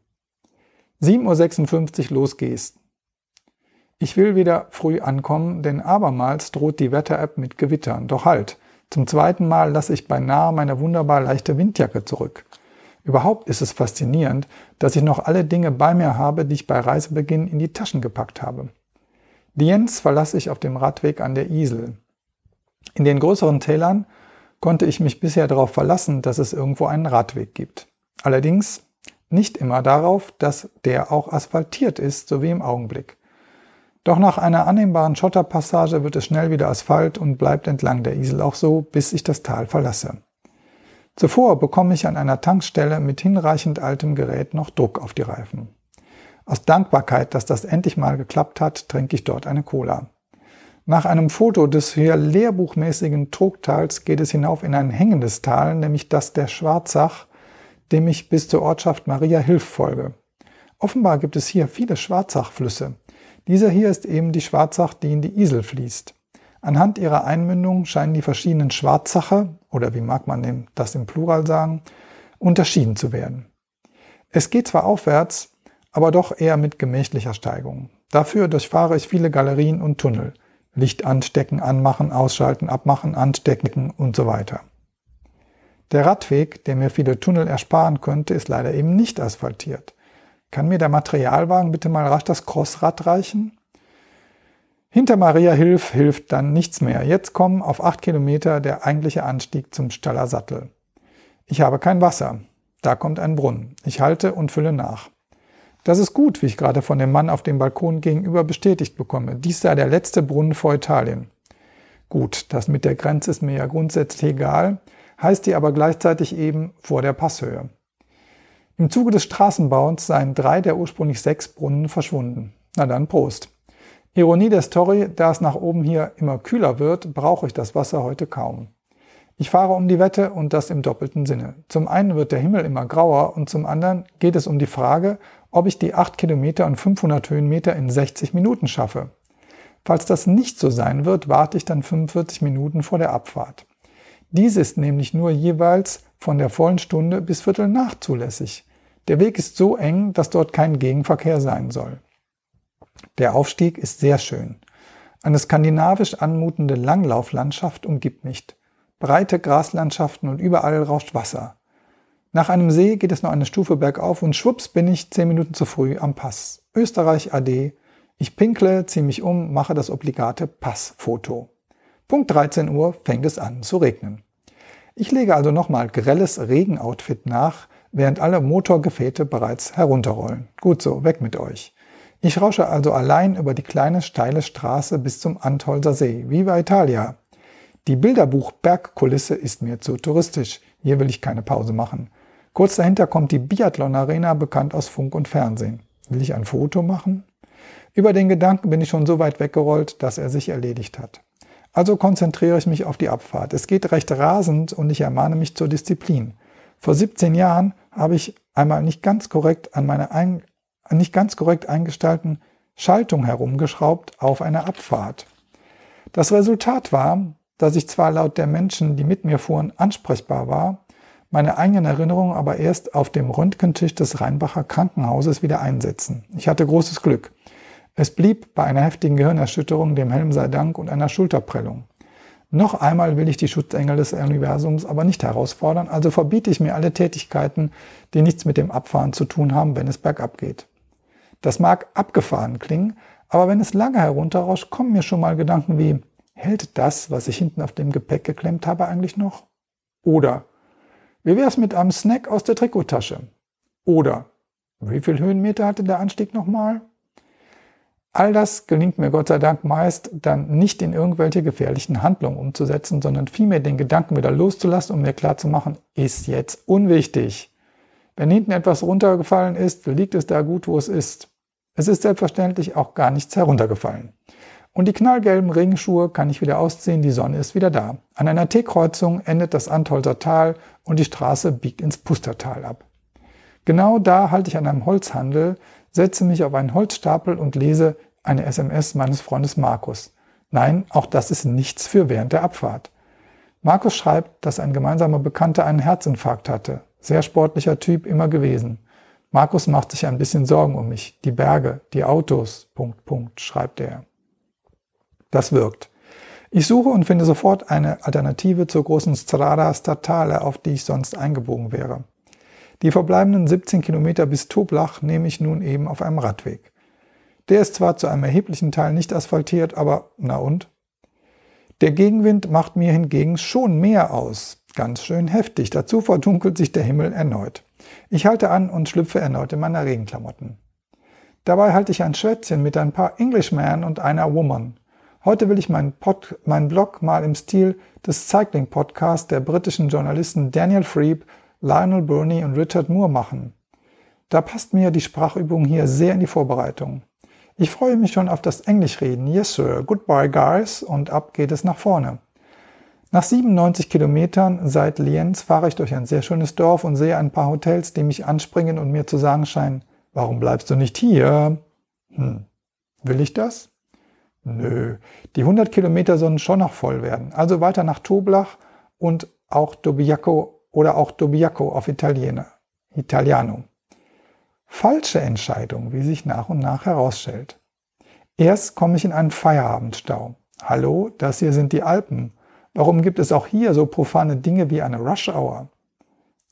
7.56 Uhr los gehst. Ich will wieder früh ankommen, denn abermals droht die Wetter-App mit Gewittern. Doch halt, zum zweiten Mal lasse ich beinahe meine wunderbar leichte Windjacke zurück. Überhaupt ist es faszinierend, dass ich noch alle Dinge bei mir habe, die ich bei Reisebeginn in die Taschen gepackt habe. Lienz verlasse ich auf dem Radweg an der Isel. In den größeren Tälern konnte ich mich bisher darauf verlassen, dass es irgendwo einen Radweg gibt. Allerdings nicht immer darauf, dass der auch asphaltiert ist, so wie im Augenblick. Doch nach einer annehmbaren Schotterpassage wird es schnell wieder Asphalt und bleibt entlang der Isel auch so, bis ich das Tal verlasse. Zuvor bekomme ich an einer Tankstelle mit hinreichend altem Gerät noch Druck auf die Reifen. Aus Dankbarkeit, dass das endlich mal geklappt hat, trinke ich dort eine Cola. Nach einem Foto des hier lehrbuchmäßigen Trogtals geht es hinauf in ein hängendes Tal, nämlich das der Schwarzach, dem ich bis zur Ortschaft Maria Hilf folge. Offenbar gibt es hier viele Schwarzachflüsse. Dieser hier ist eben die Schwarzach, die in die Isel fließt. Anhand ihrer Einmündung scheinen die verschiedenen Schwarzache, oder wie mag man das im Plural sagen, unterschieden zu werden. Es geht zwar aufwärts, aber doch eher mit gemächlicher Steigung. Dafür durchfahre ich viele Galerien und Tunnel. Licht anstecken, anmachen, ausschalten, abmachen, anstecken und so weiter. Der Radweg, der mir viele Tunnel ersparen könnte, ist leider eben nicht asphaltiert. Kann mir der Materialwagen bitte mal rasch das Crossrad reichen? Hinter Maria Hilf hilft dann nichts mehr. Jetzt kommen auf acht Kilometer der eigentliche Anstieg zum Staller Sattel. Ich habe kein Wasser. Da kommt ein Brunnen. Ich halte und fülle nach. Das ist gut, wie ich gerade von dem Mann auf dem Balkon gegenüber bestätigt bekomme. Dies sei der letzte Brunnen vor Italien. Gut, das mit der Grenze ist mir ja grundsätzlich egal, heißt die aber gleichzeitig eben vor der Passhöhe. Im Zuge des Straßenbauens seien drei der ursprünglich sechs Brunnen verschwunden. Na dann Prost. Ironie der Story, da es nach oben hier immer kühler wird, brauche ich das Wasser heute kaum. Ich fahre um die Wette und das im doppelten Sinne. Zum einen wird der Himmel immer grauer und zum anderen geht es um die Frage, ob ich die 8 Kilometer und 500 Höhenmeter in 60 Minuten schaffe. Falls das nicht so sein wird, warte ich dann 45 Minuten vor der Abfahrt. Dies ist nämlich nur jeweils von der vollen Stunde bis Viertel nach zulässig. Der Weg ist so eng, dass dort kein Gegenverkehr sein soll. Der Aufstieg ist sehr schön. Eine skandinavisch anmutende Langlauflandschaft umgibt mich. Breite Graslandschaften und überall rauscht Wasser. Nach einem See geht es noch eine Stufe bergauf und schwupps bin ich zehn Minuten zu früh am Pass. Österreich AD. Ich pinkle, ziehe mich um, mache das obligate Passfoto. Punkt 13 Uhr fängt es an zu regnen. Ich lege also nochmal grelles Regenoutfit nach, während alle Motorgefäte bereits herunterrollen. Gut so, weg mit euch. Ich rausche also allein über die kleine steile Straße bis zum Antholzer See. Viva Italia! Die Bilderbuch-Bergkulisse ist mir zu touristisch. Hier will ich keine Pause machen. Kurz dahinter kommt die Biathlon Arena, bekannt aus Funk und Fernsehen. Will ich ein Foto machen? Über den Gedanken bin ich schon so weit weggerollt, dass er sich erledigt hat. Also konzentriere ich mich auf die Abfahrt. Es geht recht rasend und ich ermahne mich zur Disziplin. Vor 17 Jahren habe ich einmal nicht ganz korrekt an meiner ein, nicht ganz korrekt eingestellten Schaltung herumgeschraubt auf einer Abfahrt. Das Resultat war, dass ich zwar laut der Menschen, die mit mir fuhren, ansprechbar war, meine eigenen Erinnerungen aber erst auf dem Röntgentisch des Rheinbacher Krankenhauses wieder einsetzen. Ich hatte großes Glück. Es blieb bei einer heftigen Gehirnerschütterung, dem Helm sei Dank und einer Schulterprellung. Noch einmal will ich die Schutzengel des Universums aber nicht herausfordern, also verbiete ich mir alle Tätigkeiten, die nichts mit dem Abfahren zu tun haben, wenn es bergab geht. Das mag abgefahren klingen, aber wenn es lange herunterrauscht, kommen mir schon mal Gedanken wie, hält das, was ich hinten auf dem Gepäck geklemmt habe, eigentlich noch? Oder, wie wär's mit einem Snack aus der Trikottasche? Oder, wie viel Höhenmeter hatte der Anstieg nochmal? All das gelingt mir Gott sei Dank meist dann nicht in irgendwelche gefährlichen Handlungen umzusetzen, sondern vielmehr den Gedanken wieder loszulassen und mir klarzumachen, ist jetzt unwichtig. Wenn hinten etwas runtergefallen ist, liegt es da gut, wo es ist. Es ist selbstverständlich auch gar nichts heruntergefallen. Und die knallgelben Regenschuhe kann ich wieder ausziehen, die Sonne ist wieder da. An einer T-Kreuzung endet das Antolzer Tal und die Straße biegt ins Pustertal ab. Genau da halte ich an einem Holzhandel, setze mich auf einen Holzstapel und lese eine SMS meines Freundes Markus. Nein, auch das ist nichts für während der Abfahrt. Markus schreibt, dass ein gemeinsamer Bekannter einen Herzinfarkt hatte. Sehr sportlicher Typ immer gewesen. Markus macht sich ein bisschen Sorgen um mich. Die Berge, die Autos, Punkt, Punkt, schreibt er. Das wirkt. Ich suche und finde sofort eine Alternative zur großen Strada Statale, auf die ich sonst eingebogen wäre. Die verbleibenden 17 Kilometer bis Toblach nehme ich nun eben auf einem Radweg. Der ist zwar zu einem erheblichen Teil nicht asphaltiert, aber na und? Der Gegenwind macht mir hingegen schon mehr aus. Ganz schön heftig. Dazu verdunkelt sich der Himmel erneut. Ich halte an und schlüpfe erneut in meine Regenklamotten. Dabei halte ich ein Schwätzchen mit ein paar Englishmen und einer Woman. Heute will ich meinen, Pod, meinen Blog mal im Stil des Cycling Podcasts der britischen Journalisten Daniel Freeb, Lionel Burney und Richard Moore machen. Da passt mir die Sprachübung hier sehr in die Vorbereitung. Ich freue mich schon auf das Englischreden. Yes, sir. Goodbye, guys. Und ab geht es nach vorne. Nach 97 Kilometern seit Lienz fahre ich durch ein sehr schönes Dorf und sehe ein paar Hotels, die mich anspringen und mir zu sagen scheinen, warum bleibst du nicht hier? Hm. Will ich das? Nö, die 100 Kilometer sollen schon noch voll werden. Also weiter nach Toblach und auch Dobiaco oder auch Dobiaco auf Italiener, Italiano. Falsche Entscheidung, wie sich nach und nach herausstellt. Erst komme ich in einen Feierabendstau. Hallo, das hier sind die Alpen. Warum gibt es auch hier so profane Dinge wie eine Rush Hour?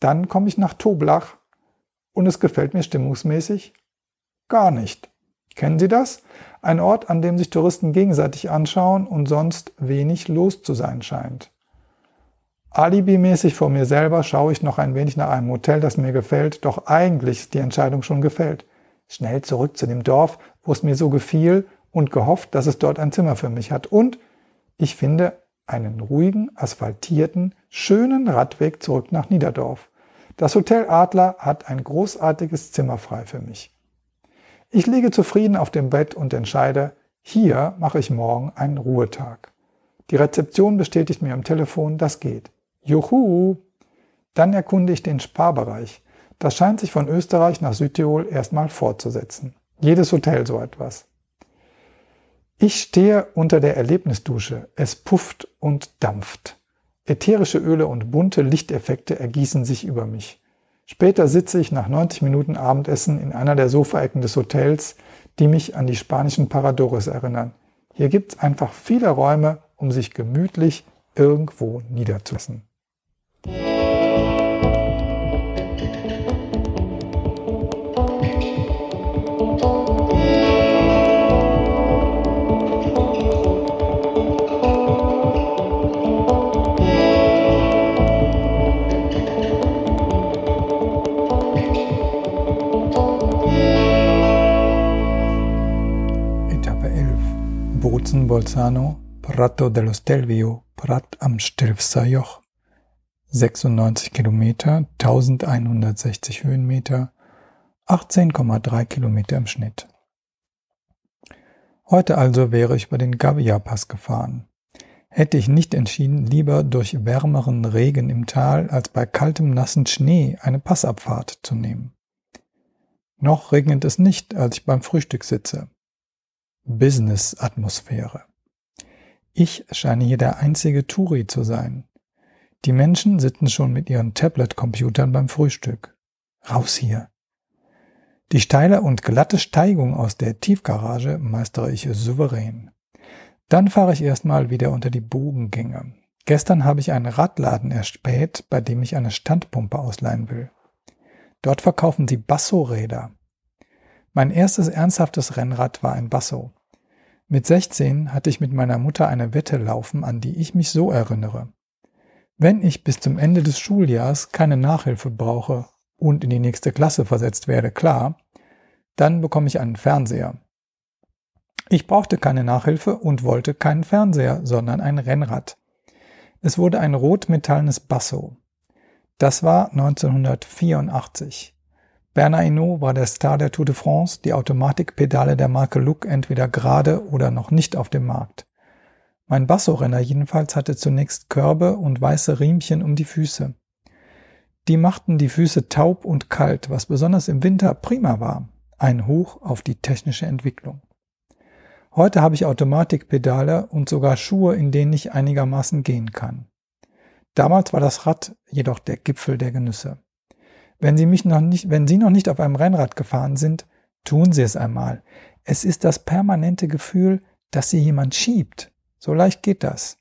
Dann komme ich nach Toblach und es gefällt mir stimmungsmäßig gar nicht. Kennen Sie das? Ein Ort, an dem sich Touristen gegenseitig anschauen und sonst wenig los zu sein scheint. Alibi-mäßig vor mir selber schaue ich noch ein wenig nach einem Hotel, das mir gefällt, doch eigentlich ist die Entscheidung schon gefällt. Schnell zurück zu dem Dorf, wo es mir so gefiel und gehofft, dass es dort ein Zimmer für mich hat. Und ich finde einen ruhigen, asphaltierten, schönen Radweg zurück nach Niederdorf. Das Hotel Adler hat ein großartiges Zimmer frei für mich. Ich liege zufrieden auf dem Bett und entscheide, hier mache ich morgen einen Ruhetag. Die Rezeption bestätigt mir am Telefon, das geht. Juhu! Dann erkunde ich den Sparbereich. Das scheint sich von Österreich nach Südtirol erstmal fortzusetzen. Jedes Hotel so etwas. Ich stehe unter der Erlebnisdusche. Es pufft und dampft. Ätherische Öle und bunte Lichteffekte ergießen sich über mich. Später sitze ich nach 90 Minuten Abendessen in einer der Sofaecken des Hotels, die mich an die spanischen Paradores erinnern. Hier gibt's einfach viele Räume, um sich gemütlich irgendwo niederzulassen. Bolzano, Prato dello Stelvio, Prat am Stilfser Joch. 96 Kilometer, 1160 Höhenmeter, 18,3 Kilometer im Schnitt. Heute also wäre ich über den Gavia Pass gefahren. hätte ich nicht entschieden, lieber durch wärmeren Regen im Tal als bei kaltem nassen Schnee eine Passabfahrt zu nehmen. Noch regnet es nicht, als ich beim Frühstück sitze. Business-Atmosphäre. Ich scheine hier der einzige Turi zu sein. Die Menschen sitzen schon mit ihren Tablet-Computern beim Frühstück. Raus hier. Die steile und glatte Steigung aus der Tiefgarage meistere ich souverän. Dann fahre ich erstmal wieder unter die Bogengänge. Gestern habe ich einen Radladen erspäht, bei dem ich eine Standpumpe ausleihen will. Dort verkaufen sie Basso-Räder. Mein erstes ernsthaftes Rennrad war ein Basso. Mit 16 hatte ich mit meiner Mutter eine Wette laufen, an die ich mich so erinnere. Wenn ich bis zum Ende des Schuljahrs keine Nachhilfe brauche und in die nächste Klasse versetzt werde, klar, dann bekomme ich einen Fernseher. Ich brauchte keine Nachhilfe und wollte keinen Fernseher, sondern ein Rennrad. Es wurde ein rotmetallenes Basso. Das war 1984. Bernard Hinault war der Star der Tour de France, die Automatikpedale der Marke Look entweder gerade oder noch nicht auf dem Markt. Mein Basso-Renner jedenfalls hatte zunächst Körbe und weiße Riemchen um die Füße. Die machten die Füße taub und kalt, was besonders im Winter prima war. Ein Hoch auf die technische Entwicklung. Heute habe ich Automatikpedale und sogar Schuhe, in denen ich einigermaßen gehen kann. Damals war das Rad jedoch der Gipfel der Genüsse. Wenn Sie mich noch nicht, wenn Sie noch nicht auf einem Rennrad gefahren sind, tun Sie es einmal. Es ist das permanente Gefühl, dass Sie jemand schiebt. So leicht geht das.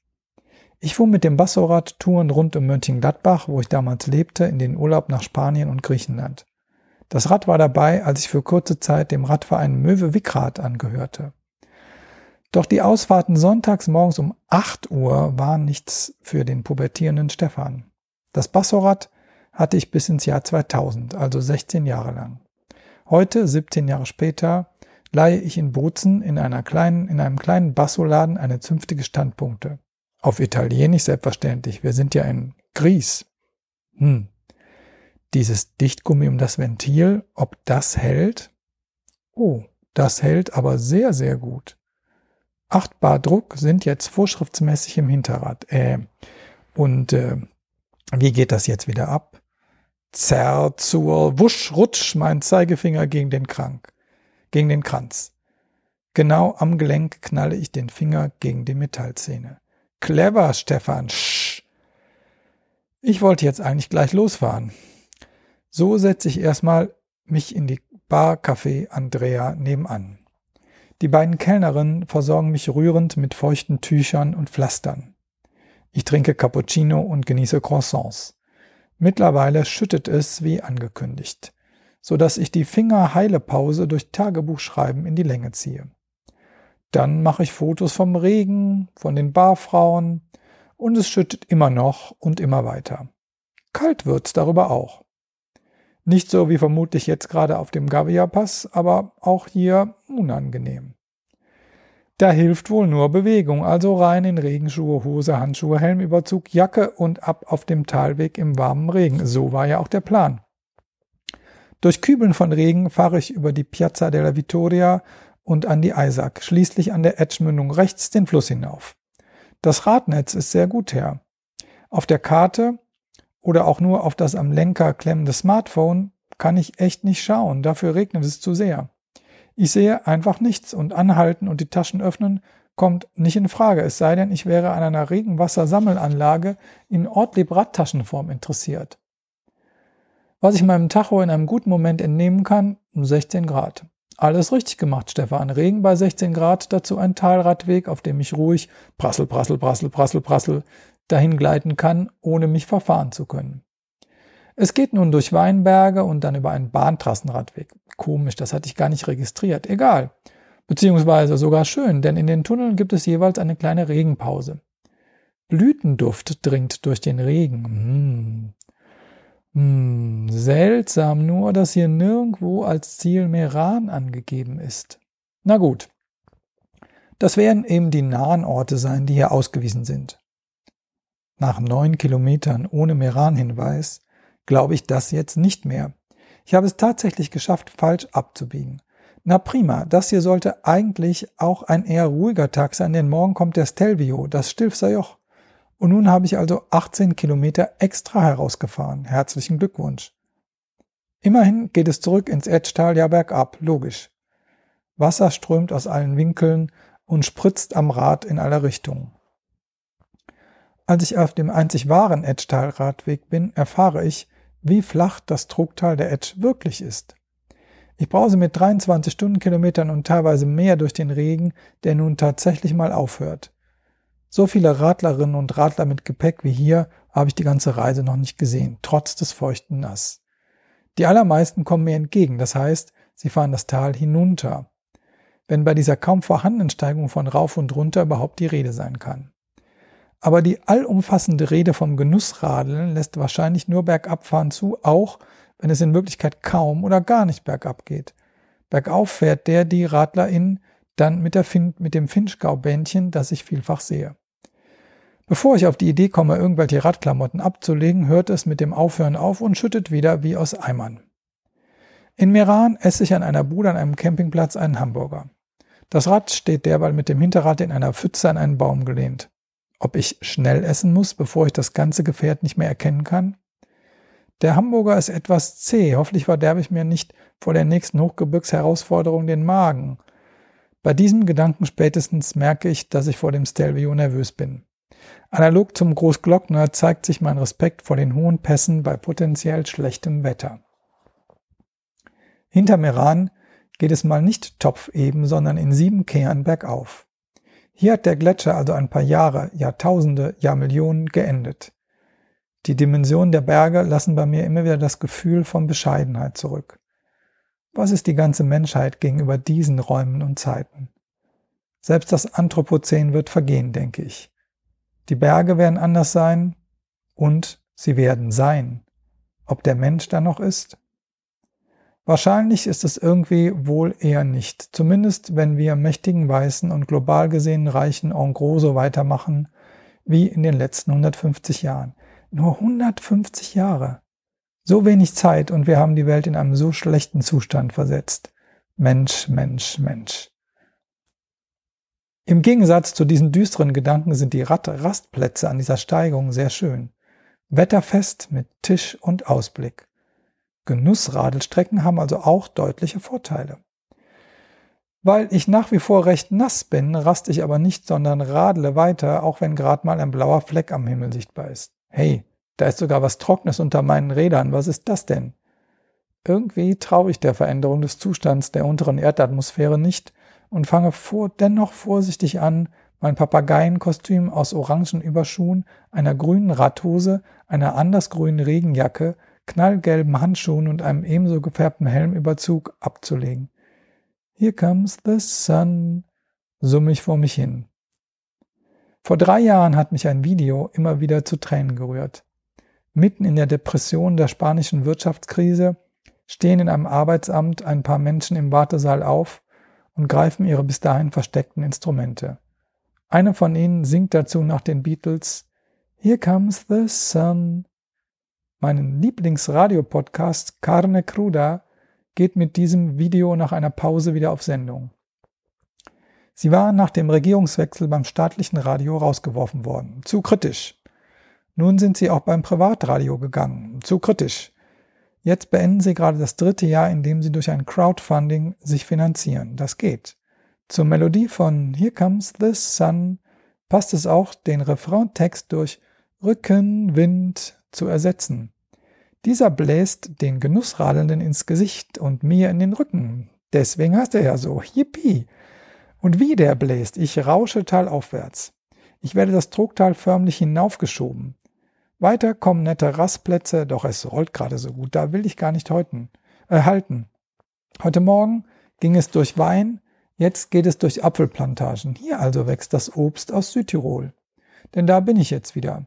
Ich fuhr mit dem Bassorad Touren rund um Mönchengladbach, wo ich damals lebte, in den Urlaub nach Spanien und Griechenland. Das Rad war dabei, als ich für kurze Zeit dem Radverein Möwe Wickrad angehörte. Doch die Ausfahrten sonntags morgens um 8 Uhr waren nichts für den pubertierenden Stefan. Das Bassorad hatte ich bis ins Jahr 2000, also 16 Jahre lang. Heute, 17 Jahre später, leihe ich in Bozen in, einer kleinen, in einem kleinen Bassoladen eine zünftige Standpunkte. Auf Italienisch selbstverständlich. Wir sind ja in Gries. Hm. Dieses Dichtgummi um das Ventil, ob das hält? Oh, das hält aber sehr, sehr gut. 8 Bar Druck sind jetzt vorschriftsmäßig im Hinterrad. Äh, und äh, wie geht das jetzt wieder ab? Zerr zur Wusch, Rutsch, mein Zeigefinger gegen den Krank, gegen den Kranz. Genau am Gelenk knalle ich den Finger gegen die Metallzähne. Clever, Stefan. Sch. Ich wollte jetzt eigentlich gleich losfahren. So setze ich erstmal mich in die Bar Café Andrea nebenan. Die beiden Kellnerinnen versorgen mich rührend mit feuchten Tüchern und Pflastern. Ich trinke Cappuccino und genieße Croissants. Mittlerweile schüttet es wie angekündigt, so dass ich die Fingerheilepause durch Tagebuchschreiben in die Länge ziehe. Dann mache ich Fotos vom Regen, von den Barfrauen und es schüttet immer noch und immer weiter. Kalt wird's darüber auch. Nicht so wie vermutlich jetzt gerade auf dem Gavia-Pass, aber auch hier unangenehm. Da hilft wohl nur Bewegung, also rein in Regenschuhe, Hose, Handschuhe, Helmüberzug, Jacke und ab auf dem Talweg im warmen Regen. So war ja auch der Plan. Durch Kübeln von Regen fahre ich über die Piazza della Vittoria und an die Eisack, schließlich an der Edgemündung rechts den Fluss hinauf. Das Radnetz ist sehr gut her. Auf der Karte oder auch nur auf das am Lenker klemmende Smartphone kann ich echt nicht schauen, dafür regnet es zu sehr. Ich sehe einfach nichts und anhalten und die Taschen öffnen kommt nicht in Frage, es sei denn, ich wäre an einer Regenwassersammelanlage in Ortlieb-Radtaschenform interessiert. Was ich meinem Tacho in einem guten Moment entnehmen kann, 16 Grad. Alles richtig gemacht, Stefan. Regen bei 16 Grad, dazu ein Talradweg, auf dem ich ruhig prassel, prassel, prassel, prassel, prassel dahin gleiten kann, ohne mich verfahren zu können. Es geht nun durch Weinberge und dann über einen Bahntrassenradweg. Komisch, das hatte ich gar nicht registriert. Egal. Beziehungsweise sogar schön, denn in den Tunneln gibt es jeweils eine kleine Regenpause. Blütenduft dringt durch den Regen. Hm. Hm. Seltsam nur, dass hier nirgendwo als Ziel Meran angegeben ist. Na gut. Das werden eben die nahen Orte sein, die hier ausgewiesen sind. Nach neun Kilometern ohne Meran-Hinweis glaube ich das jetzt nicht mehr. Ich habe es tatsächlich geschafft, falsch abzubiegen. Na prima, das hier sollte eigentlich auch ein eher ruhiger Tag sein, denn morgen kommt der Stelvio, das Stilfser Joch. Und nun habe ich also 18 Kilometer extra herausgefahren. Herzlichen Glückwunsch. Immerhin geht es zurück ins Etschtal ja bergab, logisch. Wasser strömt aus allen Winkeln und spritzt am Rad in alle Richtungen. Als ich auf dem einzig wahren Etschtal-Radweg bin, erfahre ich, wie flach das Trugtal der Etsch wirklich ist. Ich brause mit 23 Stundenkilometern und teilweise mehr durch den Regen, der nun tatsächlich mal aufhört. So viele Radlerinnen und Radler mit Gepäck wie hier habe ich die ganze Reise noch nicht gesehen, trotz des feuchten Nass. Die allermeisten kommen mir entgegen, das heißt, sie fahren das Tal hinunter, wenn bei dieser kaum vorhandenen Steigung von rauf und runter überhaupt die Rede sein kann. Aber die allumfassende Rede vom Genussradeln lässt wahrscheinlich nur Bergabfahren zu, auch wenn es in Wirklichkeit kaum oder gar nicht bergab geht. Bergauf fährt der die Radlerin dann mit, fin mit dem Finchgau-Bändchen, das ich vielfach sehe. Bevor ich auf die Idee komme, irgendwelche Radklamotten abzulegen, hört es mit dem Aufhören auf und schüttet wieder wie aus Eimern. In Meran esse ich an einer Bude an einem Campingplatz einen Hamburger. Das Rad steht derweil mit dem Hinterrad in einer Pfütze an einen Baum gelehnt. Ob ich schnell essen muss, bevor ich das ganze Gefährt nicht mehr erkennen kann? Der Hamburger ist etwas zäh. Hoffentlich verderbe ich mir nicht vor der nächsten Hochgebirgsherausforderung den Magen. Bei diesem Gedanken spätestens merke ich, dass ich vor dem Stelvio nervös bin. Analog zum Großglockner zeigt sich mein Respekt vor den hohen Pässen bei potenziell schlechtem Wetter. Hinter Meran geht es mal nicht topfeben, sondern in sieben Kehren bergauf. Hier hat der Gletscher also ein paar Jahre, Jahrtausende, Jahrmillionen geendet. Die Dimensionen der Berge lassen bei mir immer wieder das Gefühl von Bescheidenheit zurück. Was ist die ganze Menschheit gegenüber diesen Räumen und Zeiten? Selbst das Anthropozän wird vergehen, denke ich. Die Berge werden anders sein und sie werden sein. Ob der Mensch da noch ist? Wahrscheinlich ist es irgendwie wohl eher nicht, zumindest wenn wir mächtigen Weißen und global gesehen reichen en gros so weitermachen wie in den letzten 150 Jahren. Nur 150 Jahre. So wenig Zeit und wir haben die Welt in einem so schlechten Zustand versetzt. Mensch, Mensch, Mensch. Im Gegensatz zu diesen düsteren Gedanken sind die Rastplätze an dieser Steigung sehr schön. Wetterfest mit Tisch und Ausblick. Genussradelstrecken haben also auch deutliche Vorteile. Weil ich nach wie vor recht nass bin, raste ich aber nicht, sondern radle weiter, auch wenn gerade mal ein blauer Fleck am Himmel sichtbar ist. Hey, da ist sogar was Trockenes unter meinen Rädern. Was ist das denn? Irgendwie traue ich der Veränderung des Zustands der unteren Erdatmosphäre nicht und fange vor, dennoch vorsichtig an, mein Papageienkostüm aus orangen Überschuhen, einer grünen Radhose, einer andersgrünen Regenjacke, knallgelben Handschuhen und einem ebenso gefärbten Helmüberzug abzulegen. Here comes the sun, summe ich vor mich hin. Vor drei Jahren hat mich ein Video immer wieder zu Tränen gerührt. Mitten in der Depression der spanischen Wirtschaftskrise stehen in einem Arbeitsamt ein paar Menschen im Wartesaal auf und greifen ihre bis dahin versteckten Instrumente. Einer von ihnen singt dazu nach den Beatles Here Comes the Sun. Meinen Lieblingsradiopodcast Carne Cruda geht mit diesem Video nach einer Pause wieder auf Sendung. Sie waren nach dem Regierungswechsel beim staatlichen Radio rausgeworfen worden. Zu kritisch. Nun sind sie auch beim Privatradio gegangen. Zu kritisch. Jetzt beenden sie gerade das dritte Jahr, in dem sie durch ein Crowdfunding sich finanzieren. Das geht. Zur Melodie von Here Comes the Sun passt es auch, den Refraintext durch Rückenwind zu ersetzen. Dieser bläst den Genussradelnden ins Gesicht und mir in den Rücken. Deswegen heißt er ja so. Yippie! Und wie der bläst, ich rausche talaufwärts. Ich werde das Trugtal förmlich hinaufgeschoben. Weiter kommen nette Rastplätze, doch es rollt gerade so gut, da will ich gar nicht heuten, äh, halten. Heute Morgen ging es durch Wein, jetzt geht es durch Apfelplantagen. Hier also wächst das Obst aus Südtirol. Denn da bin ich jetzt wieder.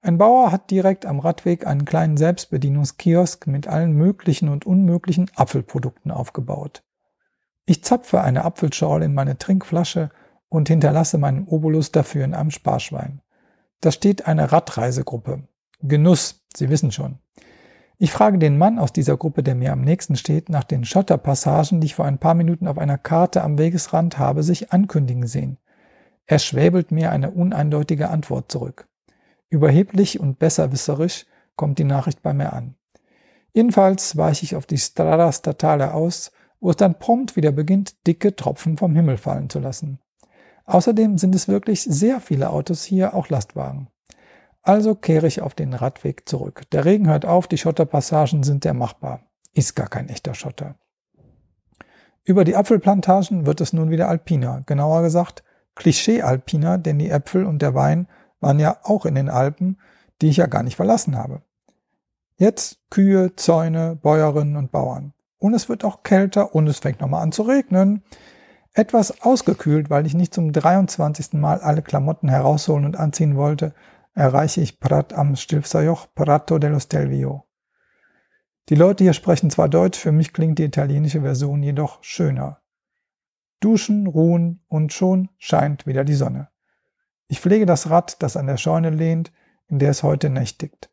Ein Bauer hat direkt am Radweg einen kleinen Selbstbedienungskiosk mit allen möglichen und unmöglichen Apfelprodukten aufgebaut. Ich zapfe eine Apfelschorle in meine Trinkflasche und hinterlasse meinen Obolus dafür in einem Sparschwein. Da steht eine Radreisegruppe. Genuss, Sie wissen schon. Ich frage den Mann aus dieser Gruppe, der mir am nächsten steht, nach den Schotterpassagen, die ich vor ein paar Minuten auf einer Karte am Wegesrand habe sich ankündigen sehen. Er schwäbelt mir eine uneindeutige Antwort zurück. Überheblich und besserwisserisch kommt die Nachricht bei mir an. Jedenfalls weiche ich auf die Strada Statale aus, wo es dann prompt wieder beginnt, dicke Tropfen vom Himmel fallen zu lassen. Außerdem sind es wirklich sehr viele Autos hier, auch Lastwagen. Also kehre ich auf den Radweg zurück. Der Regen hört auf, die Schotterpassagen sind sehr machbar. Ist gar kein echter Schotter. Über die Apfelplantagen wird es nun wieder alpiner, genauer gesagt Klischee-alpiner, denn die Äpfel und der Wein waren ja auch in den Alpen, die ich ja gar nicht verlassen habe. Jetzt Kühe, Zäune, Bäuerinnen und Bauern. Und es wird auch kälter und es fängt nochmal an zu regnen. Etwas ausgekühlt, weil ich nicht zum 23. Mal alle Klamotten herausholen und anziehen wollte, erreiche ich Prat am Stilfsajoch, Prato dello Stelvio. Die Leute hier sprechen zwar Deutsch, für mich klingt die italienische Version jedoch schöner. Duschen, ruhen und schon scheint wieder die Sonne. Ich pflege das Rad, das an der Scheune lehnt, in der es heute nächtigt.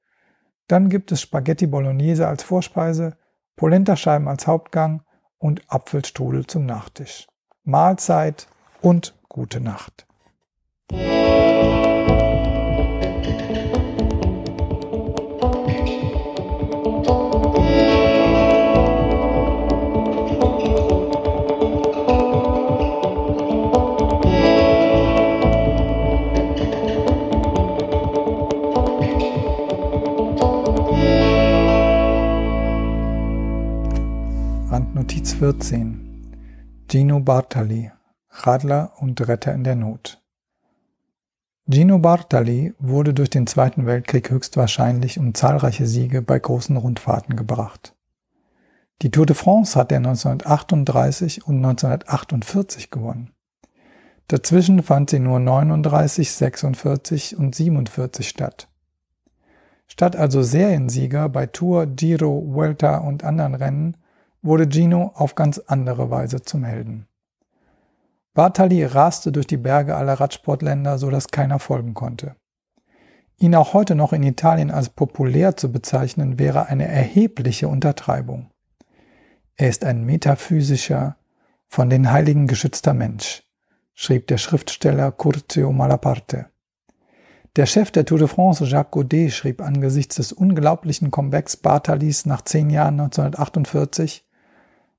Dann gibt es Spaghetti Bolognese als Vorspeise, Polentascheiben als Hauptgang und Apfelstrudel zum Nachtisch. Mahlzeit und gute Nacht. Randnotiz 14 Gino Bartali, Radler und Retter in der Not. Gino Bartali wurde durch den Zweiten Weltkrieg höchstwahrscheinlich um zahlreiche Siege bei großen Rundfahrten gebracht. Die Tour de France hat er 1938 und 1948 gewonnen. Dazwischen fand sie nur 39, 46 und 47 statt. Statt also Seriensieger bei Tour, Giro, Vuelta und anderen Rennen wurde Gino auf ganz andere Weise zum Helden. Bartali raste durch die Berge aller Radsportländer, so dass keiner folgen konnte. Ihn auch heute noch in Italien als populär zu bezeichnen, wäre eine erhebliche Untertreibung. Er ist ein metaphysischer, von den Heiligen geschützter Mensch, schrieb der Schriftsteller Curzio Malaparte. Der Chef der Tour de France, Jacques Godet, schrieb angesichts des unglaublichen Comebacks Bartalis nach zehn Jahren 1948,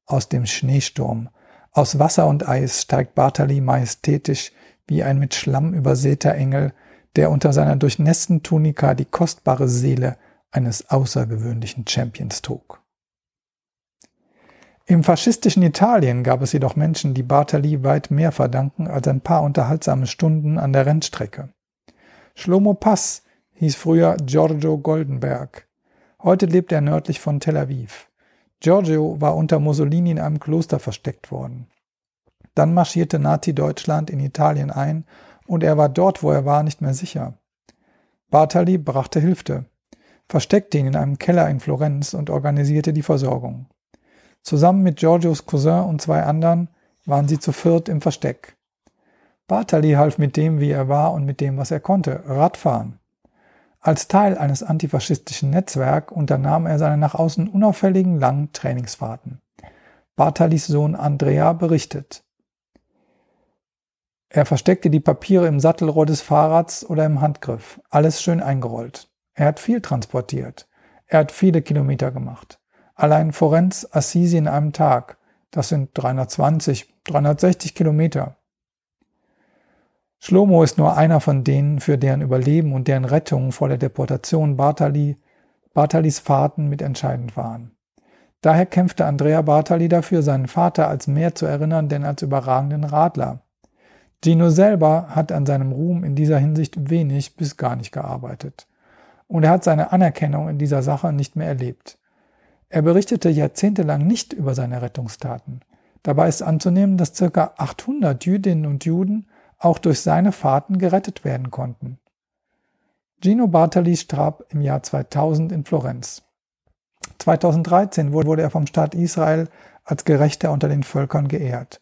aus dem Schneesturm. Aus Wasser und Eis steigt Bartali majestätisch wie ein mit Schlamm übersäter Engel, der unter seiner durchnässten Tunika die kostbare Seele eines außergewöhnlichen Champions trug. Im faschistischen Italien gab es jedoch Menschen, die Bartali weit mehr verdanken als ein paar unterhaltsame Stunden an der Rennstrecke. Shlomo Pass hieß früher Giorgio Goldenberg. Heute lebt er nördlich von Tel Aviv. Giorgio war unter Mussolini in einem Kloster versteckt worden. Dann marschierte Nazi-Deutschland in Italien ein und er war dort, wo er war, nicht mehr sicher. Bartali brachte Hilfe, versteckte ihn in einem Keller in Florenz und organisierte die Versorgung. Zusammen mit Giorgios Cousin und zwei anderen waren sie zu viert im Versteck. Bartali half mit dem, wie er war und mit dem, was er konnte, Radfahren. Als Teil eines antifaschistischen Netzwerks unternahm er seine nach außen unauffälligen langen Trainingsfahrten. Bartalis Sohn Andrea berichtet. Er versteckte die Papiere im Sattelrohr des Fahrrads oder im Handgriff, alles schön eingerollt. Er hat viel transportiert. Er hat viele Kilometer gemacht. Allein Forenz, Assisi in einem Tag, das sind 320, 360 Kilometer. Schlomo ist nur einer von denen, für deren Überleben und deren Rettung vor der Deportation Bartali, Bartalis Fahrten mit entscheidend waren. Daher kämpfte Andrea Bartali dafür, seinen Vater als mehr zu erinnern, denn als überragenden Radler. Gino selber hat an seinem Ruhm in dieser Hinsicht wenig bis gar nicht gearbeitet. Und er hat seine Anerkennung in dieser Sache nicht mehr erlebt. Er berichtete jahrzehntelang nicht über seine Rettungstaten. Dabei ist anzunehmen, dass ca. 800 Jüdinnen und Juden auch durch seine Fahrten gerettet werden konnten. Gino Bartali starb im Jahr 2000 in Florenz. 2013 wurde er vom Staat Israel als Gerechter unter den Völkern geehrt.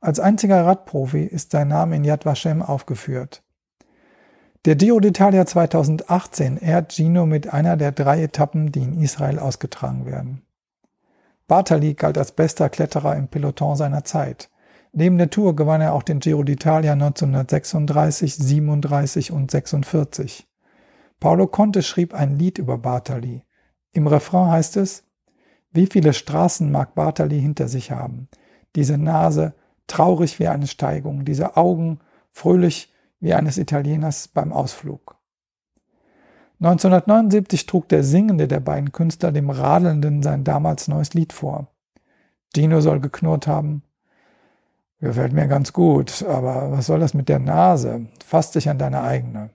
Als einziger Radprofi ist sein Name in Yad Vashem aufgeführt. Der Giro d'Italia 2018 ehrt Gino mit einer der drei Etappen, die in Israel ausgetragen werden. Bartali galt als bester Kletterer im Peloton seiner Zeit. Neben der Tour gewann er auch den Giro d'Italia 1936, 37 und 46. Paolo Conte schrieb ein Lied über Bartali. Im Refrain heißt es, wie viele Straßen mag Bartali hinter sich haben? Diese Nase, traurig wie eine Steigung, diese Augen, fröhlich wie eines Italieners beim Ausflug. 1979 trug der Singende der beiden Künstler dem Radelnden sein damals neues Lied vor. Gino soll geknurrt haben. Gefällt mir ganz gut, aber was soll das mit der Nase? Fass dich an deine eigene.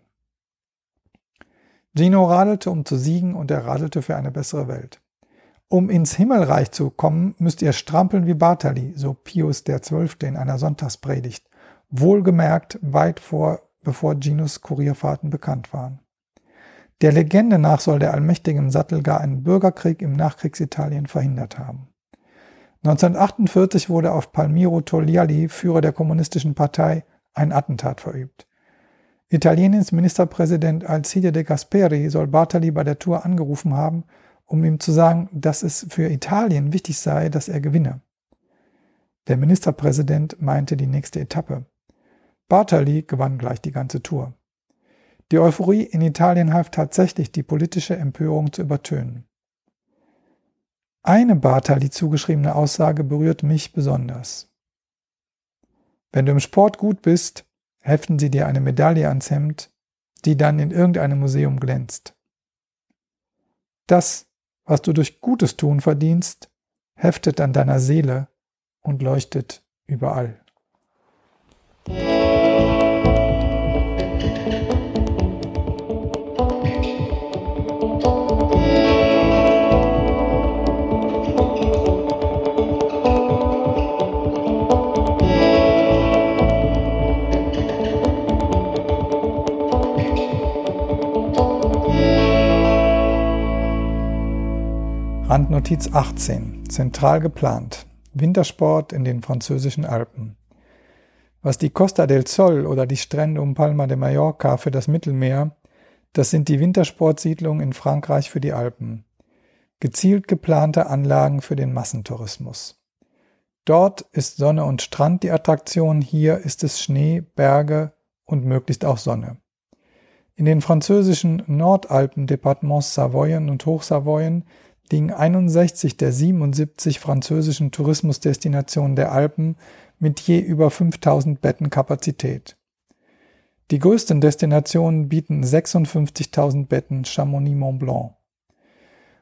Gino radelte, um zu siegen, und er radelte für eine bessere Welt. Um ins Himmelreich zu kommen, müsst ihr strampeln wie Bartali, so Pius XII. in einer Sonntagspredigt. Wohlgemerkt weit vor, bevor Ginos Kurierfahrten bekannt waren. Der Legende nach soll der Allmächtige im Sattel gar einen Bürgerkrieg im Nachkriegsitalien verhindert haben. 1948 wurde auf Palmiro Togliatti, Führer der Kommunistischen Partei, ein Attentat verübt. Italiens Ministerpräsident Alcide de Gasperi soll Bartali bei der Tour angerufen haben, um ihm zu sagen, dass es für Italien wichtig sei, dass er gewinne. Der Ministerpräsident meinte die nächste Etappe. Bartali gewann gleich die ganze Tour. Die Euphorie in Italien half tatsächlich, die politische Empörung zu übertönen. Eine Bartali zugeschriebene Aussage berührt mich besonders. Wenn du im Sport gut bist, heften sie dir eine Medaille ans Hemd, die dann in irgendeinem Museum glänzt. Das, was du durch Gutes tun verdienst, heftet an deiner Seele und leuchtet überall. Randnotiz 18. Zentral geplant. Wintersport in den französischen Alpen. Was die Costa del Sol oder die Strände um Palma de Mallorca für das Mittelmeer, das sind die Wintersportsiedlungen in Frankreich für die Alpen. Gezielt geplante Anlagen für den Massentourismus. Dort ist Sonne und Strand die Attraktion, hier ist es Schnee, Berge und möglichst auch Sonne. In den französischen Nordalpen-Departements Savoyen und Hochsavoyen liegen 61 der 77 französischen Tourismusdestinationen der Alpen mit je über 5000 Betten Kapazität. Die größten Destinationen bieten 56.000 Betten Chamonix Mont Blanc.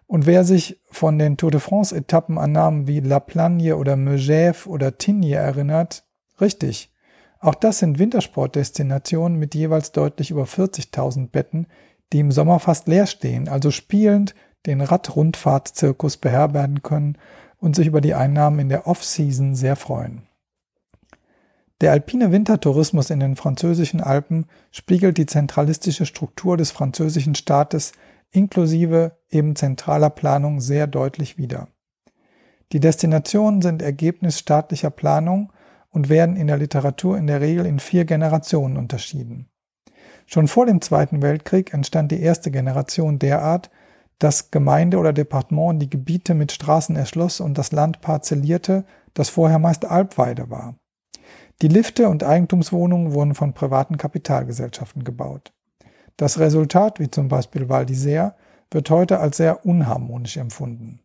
Und wer sich von den Tour de France Etappen an Namen wie La Plagne oder Megève oder Tignes erinnert, richtig. Auch das sind Wintersportdestinationen mit jeweils deutlich über 40.000 Betten, die im Sommer fast leer stehen, also spielend den Radrundfahrtzirkus beherbergen können und sich über die Einnahmen in der Off-Season sehr freuen. Der alpine Wintertourismus in den französischen Alpen spiegelt die zentralistische Struktur des französischen Staates inklusive eben zentraler Planung sehr deutlich wider. Die Destinationen sind Ergebnis staatlicher Planung und werden in der Literatur in der Regel in vier Generationen unterschieden. Schon vor dem Zweiten Weltkrieg entstand die erste Generation derart, dass Gemeinde oder Departement die Gebiete mit Straßen erschloss und das Land parzellierte, das vorher meist Alpweide war. Die Lifte und Eigentumswohnungen wurden von privaten Kapitalgesellschaften gebaut. Das Resultat, wie zum Beispiel Val d'Isère, wird heute als sehr unharmonisch empfunden.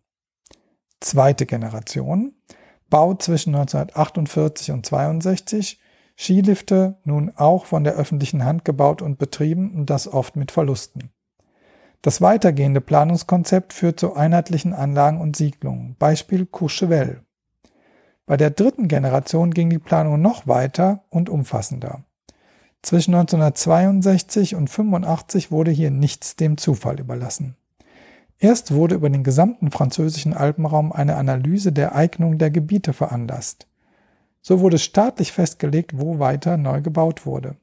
Zweite Generation, Bau zwischen 1948 und 62, Skilifte nun auch von der öffentlichen Hand gebaut und betrieben und das oft mit Verlusten. Das weitergehende Planungskonzept führt zu einheitlichen Anlagen und Siedlungen. Beispiel Courchevel. Bei der dritten Generation ging die Planung noch weiter und umfassender. Zwischen 1962 und 85 wurde hier nichts dem Zufall überlassen. Erst wurde über den gesamten französischen Alpenraum eine Analyse der Eignung der Gebiete veranlasst. So wurde staatlich festgelegt, wo weiter neu gebaut wurde.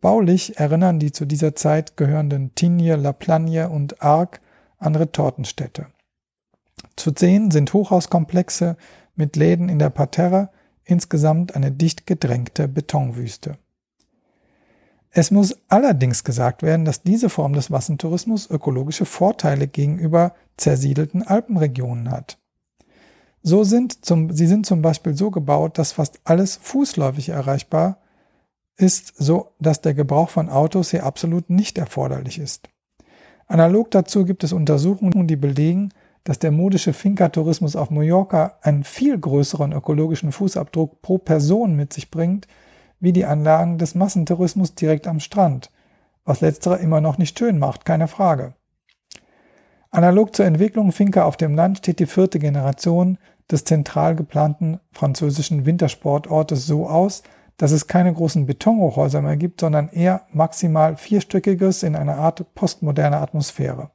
Baulich erinnern die zu dieser Zeit gehörenden Tignes, La Plagne und Arc an Retortenstädte. Zu sehen sind Hochhauskomplexe mit Läden in der Parterre, insgesamt eine dicht gedrängte Betonwüste. Es muss allerdings gesagt werden, dass diese Form des Massentourismus ökologische Vorteile gegenüber zersiedelten Alpenregionen hat. So sind zum, sie sind zum Beispiel so gebaut, dass fast alles fußläufig erreichbar ist, so dass der Gebrauch von Autos hier absolut nicht erforderlich ist. Analog dazu gibt es Untersuchungen, die belegen, dass der modische Finca-Tourismus auf Mallorca einen viel größeren ökologischen Fußabdruck pro Person mit sich bringt, wie die Anlagen des Massentourismus direkt am Strand, was letztere immer noch nicht schön macht, keine Frage. Analog zur Entwicklung Finca auf dem Land steht die vierte Generation des zentral geplanten französischen Wintersportortes so aus, dass es keine großen Betonhochhäuser mehr gibt, sondern eher maximal vierstöckiges in einer Art postmoderne Atmosphäre.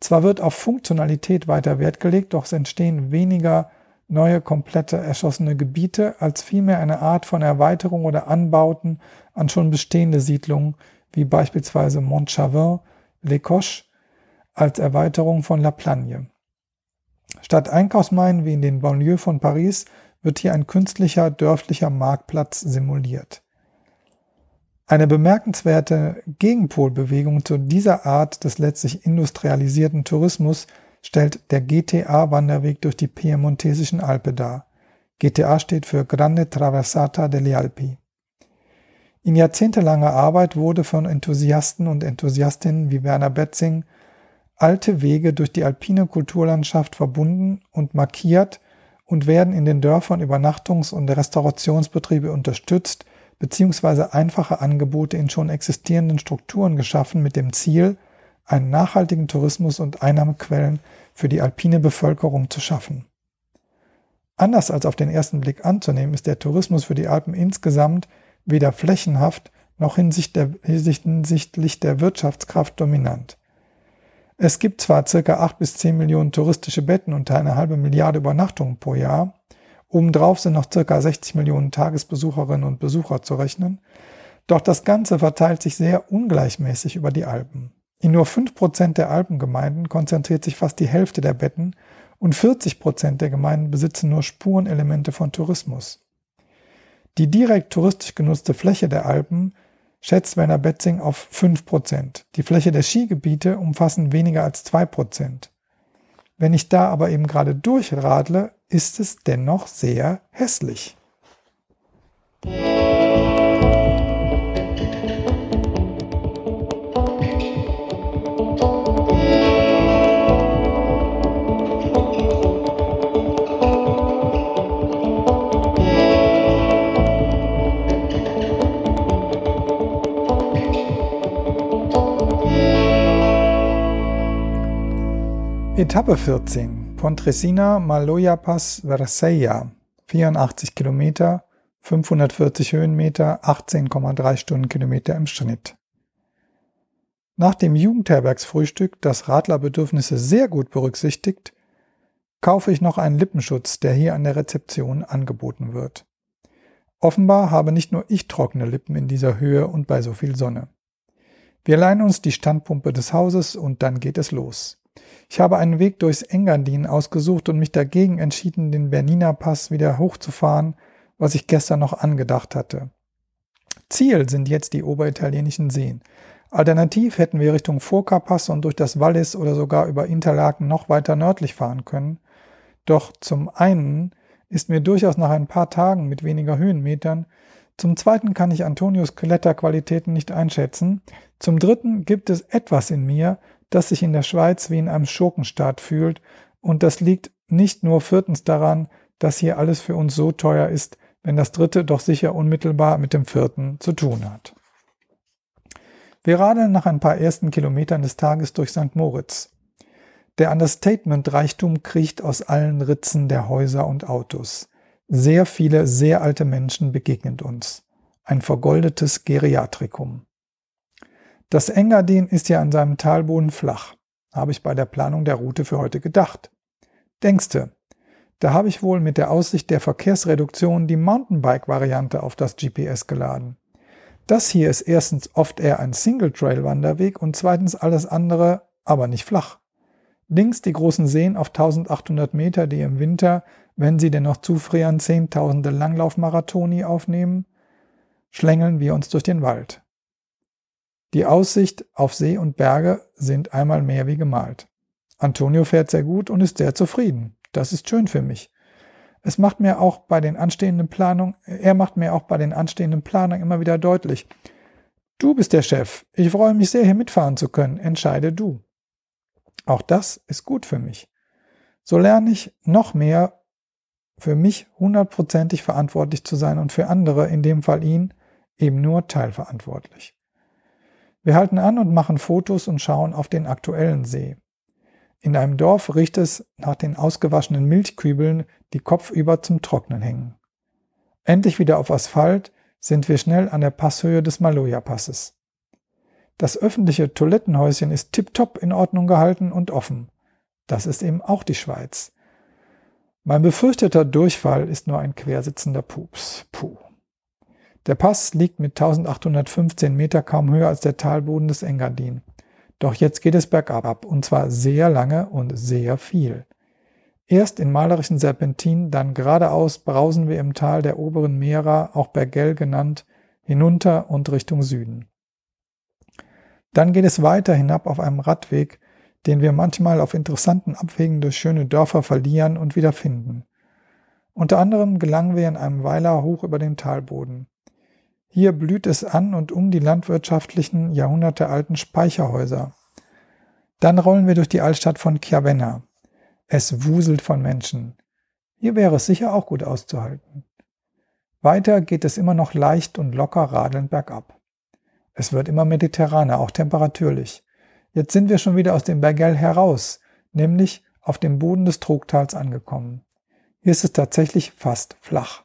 Zwar wird auf Funktionalität weiter Wert gelegt, doch es entstehen weniger neue komplette erschossene Gebiete als vielmehr eine Art von Erweiterung oder Anbauten an schon bestehende Siedlungen, wie beispielsweise Montchavin, Les Coches, als Erweiterung von La Plagne. Statt Einkaufsmeinen wie in den Banlieues von Paris wird hier ein künstlicher dörflicher Marktplatz simuliert. Eine bemerkenswerte Gegenpolbewegung zu dieser Art des letztlich industrialisierten Tourismus stellt der GTA-Wanderweg durch die piemontesischen Alpe dar. GTA steht für Grande Traversata delle Alpi. In jahrzehntelanger Arbeit wurde von Enthusiasten und Enthusiastinnen wie Werner Betzing alte Wege durch die alpine Kulturlandschaft verbunden und markiert und werden in den Dörfern Übernachtungs- und Restaurationsbetriebe unterstützt, beziehungsweise einfache Angebote in schon existierenden Strukturen geschaffen mit dem Ziel, einen nachhaltigen Tourismus und Einnahmequellen für die alpine Bevölkerung zu schaffen. Anders als auf den ersten Blick anzunehmen, ist der Tourismus für die Alpen insgesamt weder flächenhaft noch hinsichtlich der Wirtschaftskraft dominant. Es gibt zwar circa 8 bis 10 Millionen touristische Betten und eine halbe Milliarde Übernachtungen pro Jahr, obendrauf sind noch circa 60 Millionen Tagesbesucherinnen und Besucher zu rechnen, doch das Ganze verteilt sich sehr ungleichmäßig über die Alpen. In nur 5% der Alpengemeinden konzentriert sich fast die Hälfte der Betten und 40% der Gemeinden besitzen nur Spurenelemente von Tourismus. Die direkt touristisch genutzte Fläche der Alpen schätzt Werner Betzing auf 5%. Die Fläche der Skigebiete umfassen weniger als 2%. Wenn ich da aber eben gerade durchradle, ist es dennoch sehr hässlich. Etappe 14. Pontresina Maloja Pass Verseia. 84 Kilometer, 540 Höhenmeter, 18,3 Stundenkilometer im Schnitt. Nach dem Jugendherbergsfrühstück, das Radlerbedürfnisse sehr gut berücksichtigt, kaufe ich noch einen Lippenschutz, der hier an der Rezeption angeboten wird. Offenbar habe nicht nur ich trockene Lippen in dieser Höhe und bei so viel Sonne. Wir leihen uns die Standpumpe des Hauses und dann geht es los. Ich habe einen Weg durchs Engadin ausgesucht und mich dagegen entschieden, den Bernina Pass wieder hochzufahren, was ich gestern noch angedacht hatte. Ziel sind jetzt die oberitalienischen Seen. Alternativ hätten wir Richtung Foca Pass und durch das Wallis oder sogar über Interlaken noch weiter nördlich fahren können. Doch zum einen ist mir durchaus nach ein paar Tagen mit weniger Höhenmetern, zum zweiten kann ich Antonius Kletterqualitäten nicht einschätzen, zum dritten gibt es etwas in mir, das sich in der Schweiz wie in einem Schurkenstaat fühlt, und das liegt nicht nur viertens daran, dass hier alles für uns so teuer ist, wenn das dritte doch sicher unmittelbar mit dem vierten zu tun hat. Wir radeln nach ein paar ersten Kilometern des Tages durch St. Moritz. Der Understatement-Reichtum kriecht aus allen Ritzen der Häuser und Autos. Sehr viele sehr alte Menschen begegnen uns. Ein vergoldetes Geriatrikum. Das Engadin ist ja an seinem Talboden flach, habe ich bei der Planung der Route für heute gedacht. Denkste, da habe ich wohl mit der Aussicht der Verkehrsreduktion die Mountainbike-Variante auf das GPS geladen. Das hier ist erstens oft eher ein Single-Trail-Wanderweg und zweitens alles andere, aber nicht flach. Links die großen Seen auf 1800 Meter, die im Winter, wenn sie denn noch zufrieren, zehntausende Langlaufmarathoni aufnehmen, schlängeln wir uns durch den Wald. Die Aussicht auf See und Berge sind einmal mehr wie gemalt. Antonio fährt sehr gut und ist sehr zufrieden. Das ist schön für mich. Es macht mir auch bei den anstehenden Planungen, er macht mir auch bei den anstehenden Planungen immer wieder deutlich, du bist der Chef. Ich freue mich sehr, hier mitfahren zu können. Entscheide du. Auch das ist gut für mich. So lerne ich noch mehr für mich hundertprozentig verantwortlich zu sein und für andere, in dem Fall ihn, eben nur teilverantwortlich. Wir halten an und machen Fotos und schauen auf den aktuellen See. In einem Dorf riecht es nach den ausgewaschenen Milchkübeln, die kopfüber zum Trocknen hängen. Endlich wieder auf Asphalt sind wir schnell an der Passhöhe des Maloja-Passes. Das öffentliche Toilettenhäuschen ist tiptop in Ordnung gehalten und offen. Das ist eben auch die Schweiz. Mein befürchteter Durchfall ist nur ein quersitzender Pups. Puh. Der Pass liegt mit 1815 Meter kaum höher als der Talboden des Engadin. Doch jetzt geht es bergab und zwar sehr lange und sehr viel. Erst in malerischen Serpentinen, dann geradeaus brausen wir im Tal der oberen Mera, auch Bergell genannt, hinunter und Richtung Süden. Dann geht es weiter hinab auf einem Radweg, den wir manchmal auf interessanten Abwegen durch schöne Dörfer verlieren und wieder finden. Unter anderem gelangen wir in einem Weiler hoch über den Talboden. Hier blüht es an und um die landwirtschaftlichen, jahrhundertealten Speicherhäuser. Dann rollen wir durch die Altstadt von Chiavenna. Es wuselt von Menschen. Hier wäre es sicher auch gut auszuhalten. Weiter geht es immer noch leicht und locker radelnd bergab. Es wird immer mediterraner, auch temperaturlich. Jetzt sind wir schon wieder aus dem Bergell heraus, nämlich auf dem Boden des Trugtals angekommen. Hier ist es tatsächlich fast flach.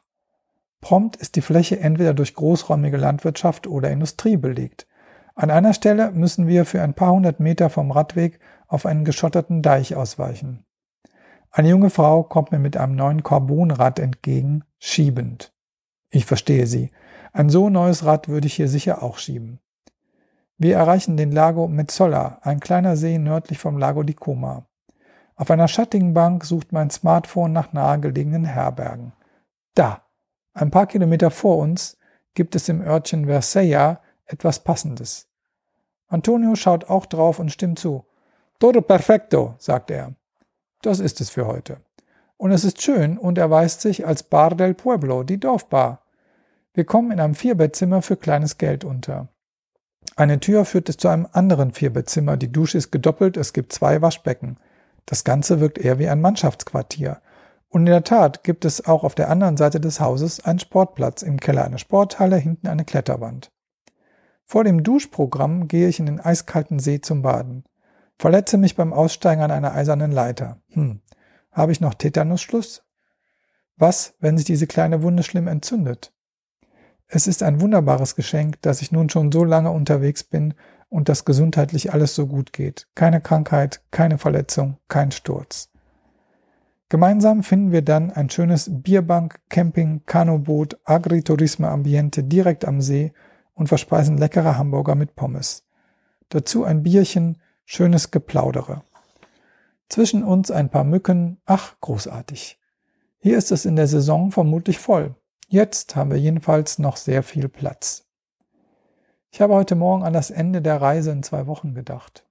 Prompt ist die Fläche entweder durch großräumige Landwirtschaft oder Industrie belegt. An einer Stelle müssen wir für ein paar hundert Meter vom Radweg auf einen geschotterten Deich ausweichen. Eine junge Frau kommt mir mit einem neuen Carbonrad entgegen, schiebend. Ich verstehe sie. Ein so neues Rad würde ich hier sicher auch schieben. Wir erreichen den Lago Mezzola, ein kleiner See nördlich vom Lago di Coma. Auf einer schattigen Bank sucht mein Smartphone nach nahegelegenen Herbergen. Da! Ein paar Kilometer vor uns gibt es im Örtchen Verseia etwas Passendes. Antonio schaut auch drauf und stimmt zu. Todo perfecto, sagt er. Das ist es für heute. Und es ist schön und erweist sich als Bar del Pueblo, die Dorfbar. Wir kommen in einem Vierbettzimmer für kleines Geld unter. Eine Tür führt es zu einem anderen Vierbettzimmer, die Dusche ist gedoppelt, es gibt zwei Waschbecken. Das Ganze wirkt eher wie ein Mannschaftsquartier. Und in der Tat gibt es auch auf der anderen Seite des Hauses einen Sportplatz, im Keller eine Sporthalle, hinten eine Kletterwand. Vor dem Duschprogramm gehe ich in den eiskalten See zum Baden. Verletze mich beim Aussteigen an einer eisernen Leiter. Hm, habe ich noch Tetanusschluss? Was, wenn sich diese kleine Wunde schlimm entzündet? Es ist ein wunderbares Geschenk, dass ich nun schon so lange unterwegs bin und dass gesundheitlich alles so gut geht. Keine Krankheit, keine Verletzung, kein Sturz. Gemeinsam finden wir dann ein schönes Bierbank, Camping, Kanuboot, Agriturisme Ambiente direkt am See und verspeisen leckere Hamburger mit Pommes. Dazu ein Bierchen, schönes Geplaudere. Zwischen uns ein paar Mücken, ach, großartig. Hier ist es in der Saison vermutlich voll. Jetzt haben wir jedenfalls noch sehr viel Platz. Ich habe heute Morgen an das Ende der Reise in zwei Wochen gedacht.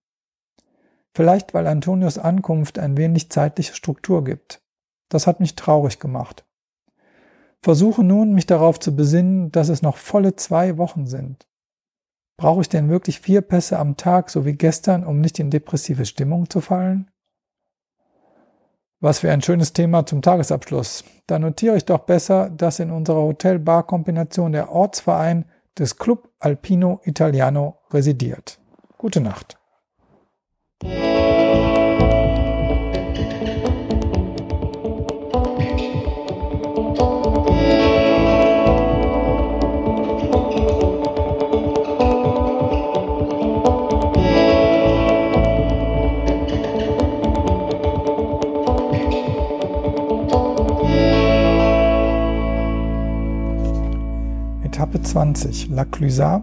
Vielleicht weil Antonios Ankunft ein wenig zeitliche Struktur gibt. Das hat mich traurig gemacht. Versuche nun, mich darauf zu besinnen, dass es noch volle zwei Wochen sind. Brauche ich denn wirklich vier Pässe am Tag, so wie gestern, um nicht in depressive Stimmung zu fallen? Was für ein schönes Thema zum Tagesabschluss. Da notiere ich doch besser, dass in unserer Hotel-Bar-Kombination der Ortsverein des Club Alpino Italiano residiert. Gute Nacht. Etappe 20, La Clusaz,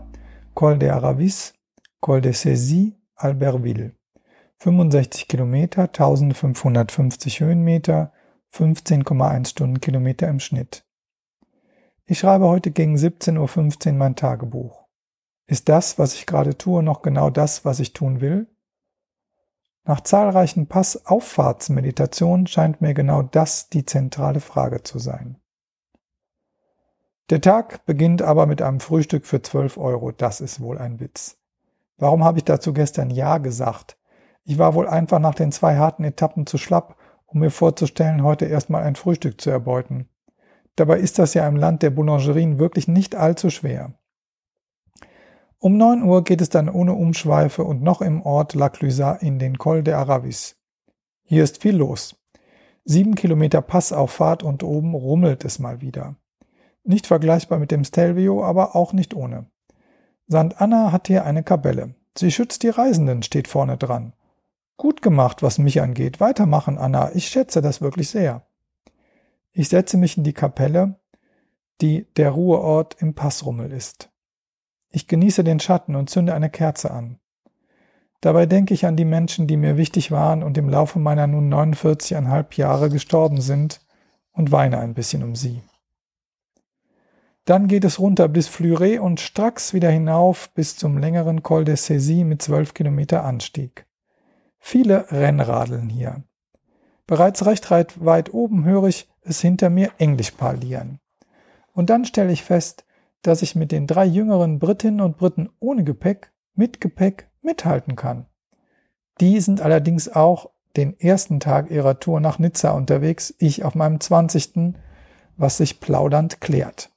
Col de Aravis, Col de Cézy, Albertville. 65 Kilometer, 1550 Höhenmeter, 15,1 Stundenkilometer im Schnitt. Ich schreibe heute gegen 17.15 Uhr mein Tagebuch. Ist das, was ich gerade tue, noch genau das, was ich tun will? Nach zahlreichen Passauffahrtsmeditationen scheint mir genau das die zentrale Frage zu sein. Der Tag beginnt aber mit einem Frühstück für 12 Euro. Das ist wohl ein Witz. Warum habe ich dazu gestern Ja gesagt? Ich war wohl einfach nach den zwei harten Etappen zu schlapp, um mir vorzustellen, heute erstmal ein Frühstück zu erbeuten. Dabei ist das ja im Land der Boulangerien wirklich nicht allzu schwer. Um 9 Uhr geht es dann ohne Umschweife und noch im Ort La Clusaz in den Col de Aravis. Hier ist viel los. Sieben Kilometer Passauffahrt und oben rummelt es mal wieder. Nicht vergleichbar mit dem Stelvio, aber auch nicht ohne. St. Anna hat hier eine Kapelle. Sie schützt die Reisenden, steht vorne dran. Gut gemacht, was mich angeht. Weitermachen, Anna. Ich schätze das wirklich sehr. Ich setze mich in die Kapelle, die der Ruheort im Passrummel ist. Ich genieße den Schatten und zünde eine Kerze an. Dabei denke ich an die Menschen, die mir wichtig waren und im Laufe meiner nun 49,5 Jahre gestorben sind und weine ein bisschen um sie. Dann geht es runter bis Fleuret und stracks wieder hinauf bis zum längeren Col de Cézy mit 12 Kilometer Anstieg. Viele Rennradeln hier. Bereits recht weit oben höre ich es hinter mir Englisch parlieren. Und dann stelle ich fest, dass ich mit den drei jüngeren Britinnen und Briten ohne Gepäck, mit Gepäck mithalten kann. Die sind allerdings auch den ersten Tag ihrer Tour nach Nizza unterwegs, ich auf meinem 20. was sich plaudernd klärt.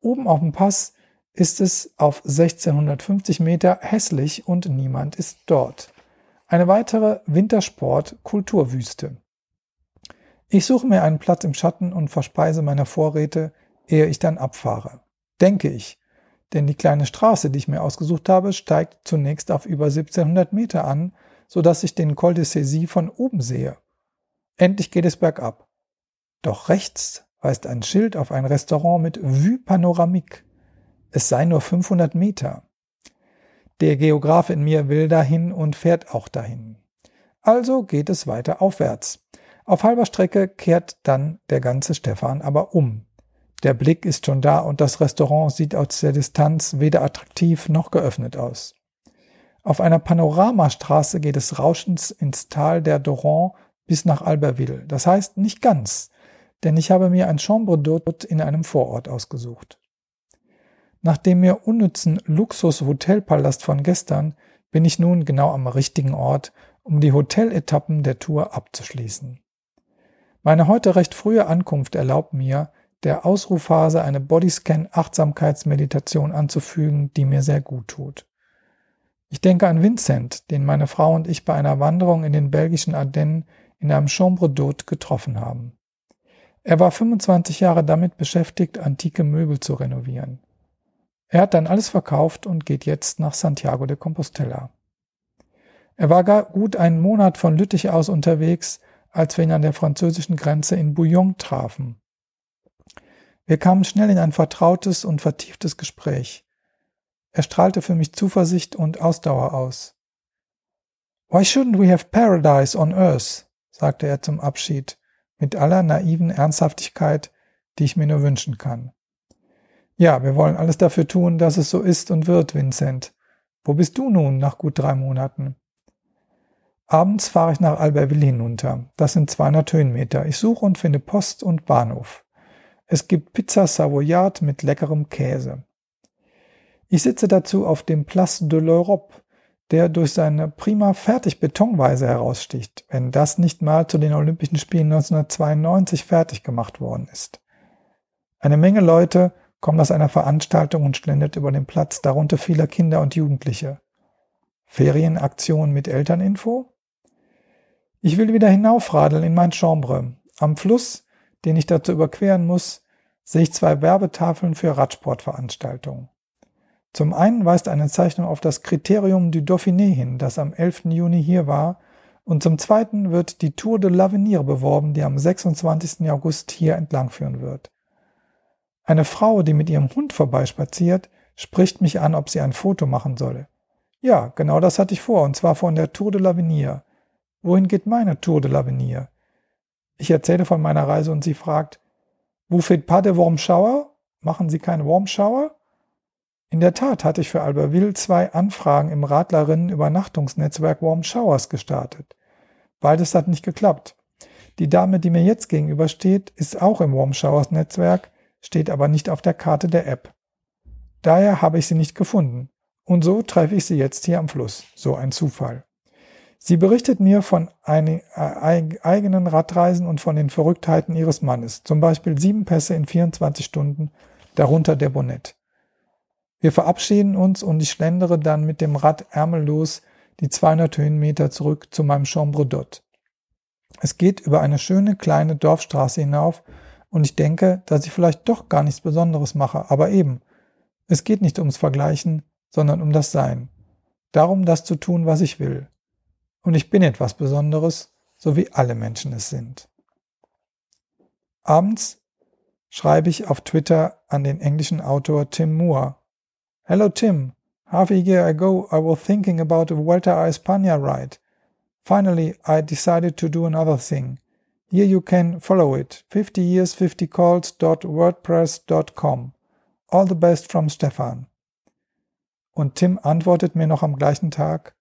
Oben auf dem Pass ist es auf 1650 Meter hässlich und niemand ist dort. Eine weitere Wintersport-Kulturwüste. Ich suche mir einen Platz im Schatten und verspeise meine Vorräte, ehe ich dann abfahre denke ich. Denn die kleine Straße, die ich mir ausgesucht habe, steigt zunächst auf über 1700 Meter an, so dass ich den Col de Cézy von oben sehe. Endlich geht es bergab. Doch rechts weist ein Schild auf ein Restaurant mit Vue Panoramique. Es sei nur 500 Meter. Der Geograf in mir will dahin und fährt auch dahin. Also geht es weiter aufwärts. Auf halber Strecke kehrt dann der ganze Stefan aber um. Der Blick ist schon da und das Restaurant sieht aus der Distanz weder attraktiv noch geöffnet aus. Auf einer Panoramastraße geht es rauschend ins Tal der Doron bis nach Albertville. Das heißt nicht ganz, denn ich habe mir ein Chambre d'hôte in einem Vorort ausgesucht. Nach dem mir unnützen Luxus-Hotelpalast von gestern bin ich nun genau am richtigen Ort, um die Hoteletappen der Tour abzuschließen. Meine heute recht frühe Ankunft erlaubt mir, der Ausrufphase eine Bodyscan-Achtsamkeitsmeditation anzufügen, die mir sehr gut tut. Ich denke an Vincent, den meine Frau und ich bei einer Wanderung in den belgischen Ardennen in einem Chambre d'Hôte getroffen haben. Er war 25 Jahre damit beschäftigt, antike Möbel zu renovieren. Er hat dann alles verkauft und geht jetzt nach Santiago de Compostela. Er war gar gut einen Monat von Lüttich aus unterwegs, als wir ihn an der französischen Grenze in Bouillon trafen. Wir kamen schnell in ein vertrautes und vertieftes Gespräch. Er strahlte für mich Zuversicht und Ausdauer aus. Why shouldn't we have paradise on earth? sagte er zum Abschied, mit aller naiven Ernsthaftigkeit, die ich mir nur wünschen kann. Ja, wir wollen alles dafür tun, dass es so ist und wird, Vincent. Wo bist du nun nach gut drei Monaten? Abends fahre ich nach Albertville hinunter. Das sind 200 Höhenmeter. Ich suche und finde Post und Bahnhof. Es gibt Pizza Savoyard mit leckerem Käse. Ich sitze dazu auf dem Place de l'Europe, der durch seine prima fertig Betonweise heraussticht, wenn das nicht mal zu den Olympischen Spielen 1992 fertig gemacht worden ist. Eine Menge Leute kommen aus einer Veranstaltung und schlendert über den Platz, darunter viele Kinder und Jugendliche. Ferienaktion mit Elterninfo? Ich will wieder hinaufradeln in mein Chambre. Am Fluss, den ich dazu überqueren muss, sehe ich zwei Werbetafeln für Radsportveranstaltungen. Zum einen weist eine Zeichnung auf das Kriterium du Dauphiné hin, das am 11. Juni hier war, und zum zweiten wird die Tour de l'Avenir beworben, die am 26. August hier entlangführen wird. Eine Frau, die mit ihrem Hund vorbeispaziert, spricht mich an, ob sie ein Foto machen solle. Ja, genau das hatte ich vor, und zwar von der Tour de l'Avenir. Wohin geht meine Tour de l'Avenir? Ich erzähle von meiner Reise und sie fragt, wo fehlt pas de Warm Shower? Machen Sie keine Warm Shower? In der Tat hatte ich für Albertville zwei Anfragen im Radlerinnen-Übernachtungsnetzwerk Warm Showers gestartet. Beides hat nicht geklappt. Die Dame, die mir jetzt gegenübersteht, ist auch im Warm Showers Netzwerk, steht aber nicht auf der Karte der App. Daher habe ich sie nicht gefunden. Und so treffe ich sie jetzt hier am Fluss. So ein Zufall. Sie berichtet mir von äh, eigenen Radreisen und von den Verrücktheiten ihres Mannes. Zum Beispiel sieben Pässe in 24 Stunden, darunter der Bonnet. Wir verabschieden uns und ich schlendere dann mit dem Rad ärmellos die 200 Höhenmeter zurück zu meinem Chambre d'Hôte. Es geht über eine schöne kleine Dorfstraße hinauf und ich denke, dass ich vielleicht doch gar nichts Besonderes mache, aber eben, es geht nicht ums Vergleichen, sondern um das Sein. Darum, das zu tun, was ich will. Und ich bin etwas Besonderes, so wie alle Menschen es sind. Abends schreibe ich auf Twitter an den englischen Autor Tim Moore, Hello, Tim. Half a year ago, I was thinking about a Vuelta a España ride. Finally, I decided to do another thing. Here you can follow it 50 years 50 calls.wordpress.com. All the best from Stefan. Und Tim antwortet mir noch am gleichen Tag: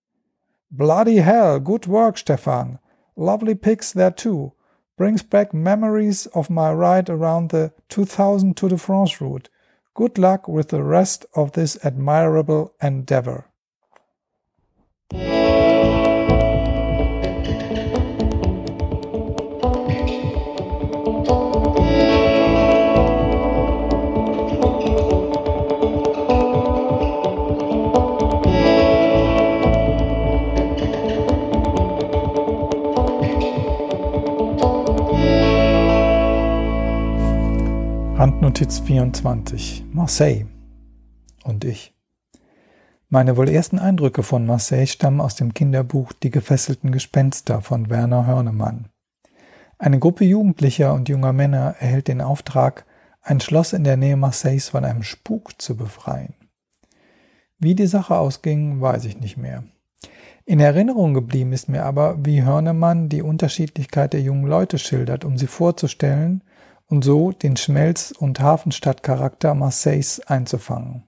Bloody hell, good work, Stefan. Lovely pics there too. Brings back memories of my ride around the 2000 Tour de France route. Good luck with the rest of this admirable endeavor. Randnotiz 24. Marseille. Und ich. Meine wohl ersten Eindrücke von Marseille stammen aus dem Kinderbuch Die gefesselten Gespenster von Werner Hörnemann. Eine Gruppe Jugendlicher und junger Männer erhält den Auftrag, ein Schloss in der Nähe Marseilles von einem Spuk zu befreien. Wie die Sache ausging, weiß ich nicht mehr. In Erinnerung geblieben ist mir aber, wie Hörnemann die Unterschiedlichkeit der jungen Leute schildert, um sie vorzustellen und so den Schmelz- und Hafenstadtcharakter Marseilles einzufangen.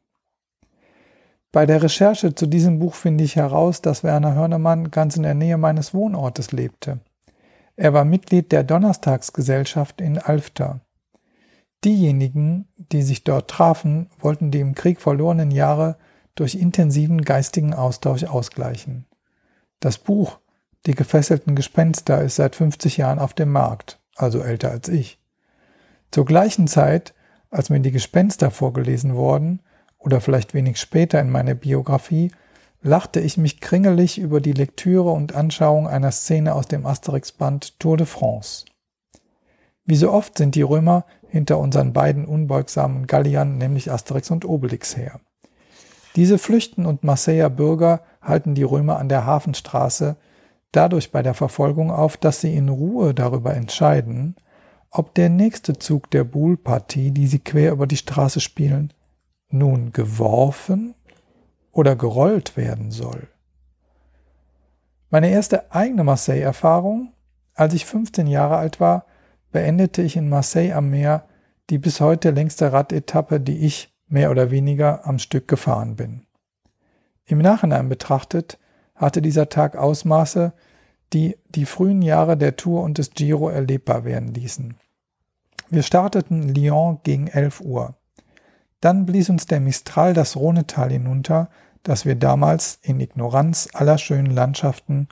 Bei der Recherche zu diesem Buch finde ich heraus, dass Werner Hörnemann ganz in der Nähe meines Wohnortes lebte. Er war Mitglied der Donnerstagsgesellschaft in Alfter. Diejenigen, die sich dort trafen, wollten die im Krieg verlorenen Jahre durch intensiven geistigen Austausch ausgleichen. Das Buch Die gefesselten Gespenster ist seit 50 Jahren auf dem Markt, also älter als ich. Zur gleichen Zeit, als mir die Gespenster vorgelesen wurden, oder vielleicht wenig später in meiner Biografie, lachte ich mich kringelig über die Lektüre und Anschauung einer Szene aus dem Asterix-Band Tour de France. Wie so oft sind die Römer hinter unseren beiden unbeugsamen Galliern, nämlich Asterix und Obelix, her. Diese flüchten und Marseiller Bürger halten die Römer an der Hafenstraße dadurch bei der Verfolgung auf, dass sie in Ruhe darüber entscheiden, ob der nächste Zug der Boule-Partie, die sie quer über die Straße spielen, nun geworfen oder gerollt werden soll. Meine erste eigene Marseille-Erfahrung, als ich 15 Jahre alt war, beendete ich in Marseille am Meer die bis heute längste Radetappe, die ich mehr oder weniger am Stück gefahren bin. Im Nachhinein betrachtet hatte dieser Tag Ausmaße, die die frühen Jahre der Tour und des Giro erlebbar werden ließen. Wir starteten Lyon gegen 11 Uhr. Dann blies uns der Mistral das Rhonetal hinunter, das wir damals in Ignoranz aller schönen Landschaften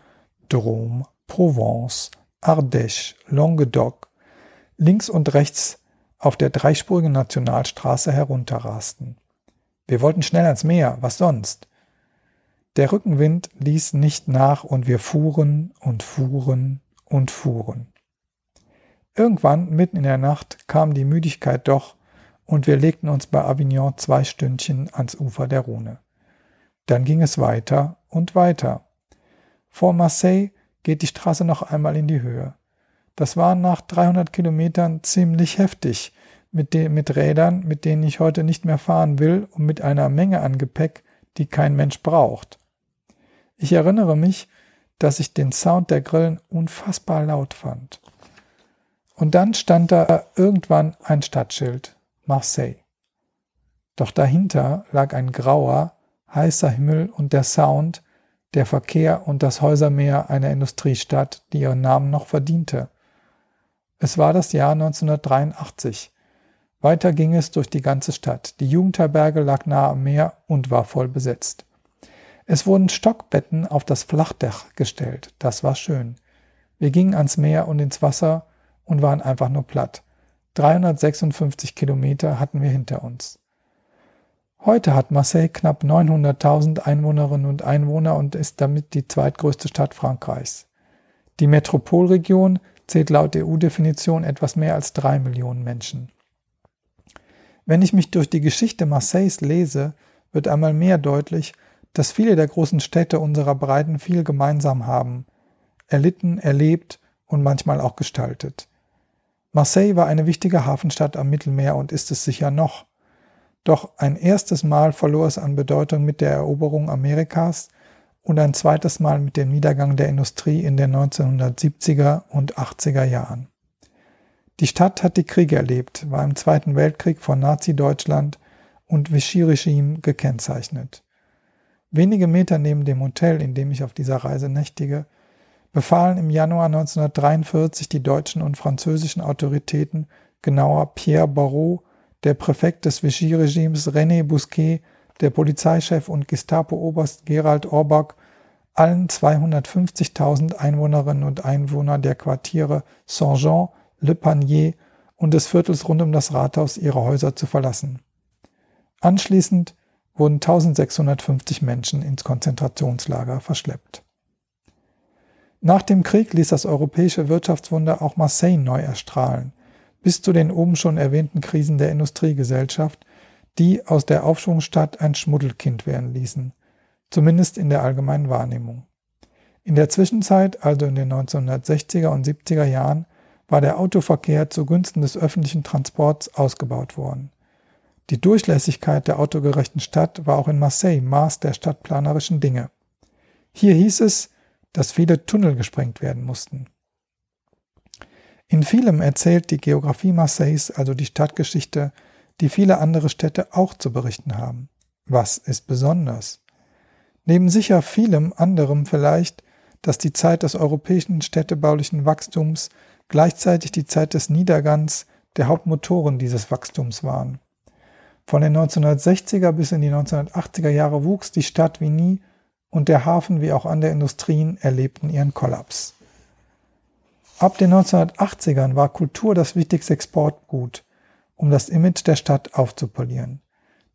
Drôme, Provence, Ardèche, Languedoc links und rechts auf der dreispurigen Nationalstraße herunterrasten. Wir wollten schnell ans Meer, was sonst? Der Rückenwind ließ nicht nach und wir fuhren und fuhren und fuhren. Irgendwann, mitten in der Nacht, kam die Müdigkeit doch und wir legten uns bei Avignon zwei Stündchen ans Ufer der Rhone. Dann ging es weiter und weiter. Vor Marseille geht die Straße noch einmal in die Höhe. Das war nach 300 Kilometern ziemlich heftig, mit, den, mit Rädern, mit denen ich heute nicht mehr fahren will und mit einer Menge an Gepäck, die kein Mensch braucht. Ich erinnere mich, dass ich den Sound der Grillen unfassbar laut fand. Und dann stand da irgendwann ein Stadtschild, Marseille. Doch dahinter lag ein grauer, heißer Himmel und der Sound, der Verkehr und das Häusermeer einer Industriestadt, die ihren Namen noch verdiente. Es war das Jahr 1983. Weiter ging es durch die ganze Stadt. Die Jugendherberge lag nahe am Meer und war voll besetzt. Es wurden Stockbetten auf das Flachdach gestellt. Das war schön. Wir gingen ans Meer und ins Wasser und waren einfach nur platt. 356 Kilometer hatten wir hinter uns. Heute hat Marseille knapp 900.000 Einwohnerinnen und Einwohner und ist damit die zweitgrößte Stadt Frankreichs. Die Metropolregion zählt laut EU-Definition etwas mehr als drei Millionen Menschen. Wenn ich mich durch die Geschichte Marseilles lese, wird einmal mehr deutlich, dass viele der großen Städte unserer Breiten viel gemeinsam haben, erlitten, erlebt und manchmal auch gestaltet. Marseille war eine wichtige Hafenstadt am Mittelmeer und ist es sicher noch. Doch ein erstes Mal verlor es an Bedeutung mit der Eroberung Amerikas und ein zweites Mal mit dem Niedergang der Industrie in den 1970er und 80er Jahren. Die Stadt hat die Kriege erlebt, war im Zweiten Weltkrieg von Nazi-Deutschland und Vichy-Regime gekennzeichnet. Wenige Meter neben dem Hotel, in dem ich auf dieser Reise nächtige, befahlen im Januar 1943 die deutschen und französischen Autoritäten, genauer Pierre Barrault, der Präfekt des Vichy-Regimes René Bousquet, der Polizeichef und Gestapo-Oberst Gerald Orbach, allen 250.000 Einwohnerinnen und Einwohner der Quartiere Saint-Jean, Le Panier und des Viertels rund um das Rathaus ihre Häuser zu verlassen. Anschließend wurden 1650 Menschen ins Konzentrationslager verschleppt. Nach dem Krieg ließ das europäische Wirtschaftswunder auch Marseille neu erstrahlen, bis zu den oben schon erwähnten Krisen der Industriegesellschaft, die aus der Aufschwungsstadt ein Schmuddelkind werden ließen, zumindest in der allgemeinen Wahrnehmung. In der Zwischenzeit, also in den 1960er und 70er Jahren, war der Autoverkehr zugunsten des öffentlichen Transports ausgebaut worden. Die Durchlässigkeit der autogerechten Stadt war auch in Marseille Maß der stadtplanerischen Dinge. Hier hieß es, dass viele Tunnel gesprengt werden mussten. In vielem erzählt die Geografie Marseilles, also die Stadtgeschichte, die viele andere Städte auch zu berichten haben. Was ist besonders? Neben sicher vielem anderem vielleicht, dass die Zeit des europäischen städtebaulichen Wachstums gleichzeitig die Zeit des Niedergangs der Hauptmotoren dieses Wachstums waren. Von den 1960er bis in die 1980er Jahre wuchs die Stadt wie nie und der Hafen wie auch andere Industrien erlebten ihren Kollaps. Ab den 1980ern war Kultur das wichtigste Exportgut, um das Image der Stadt aufzupolieren.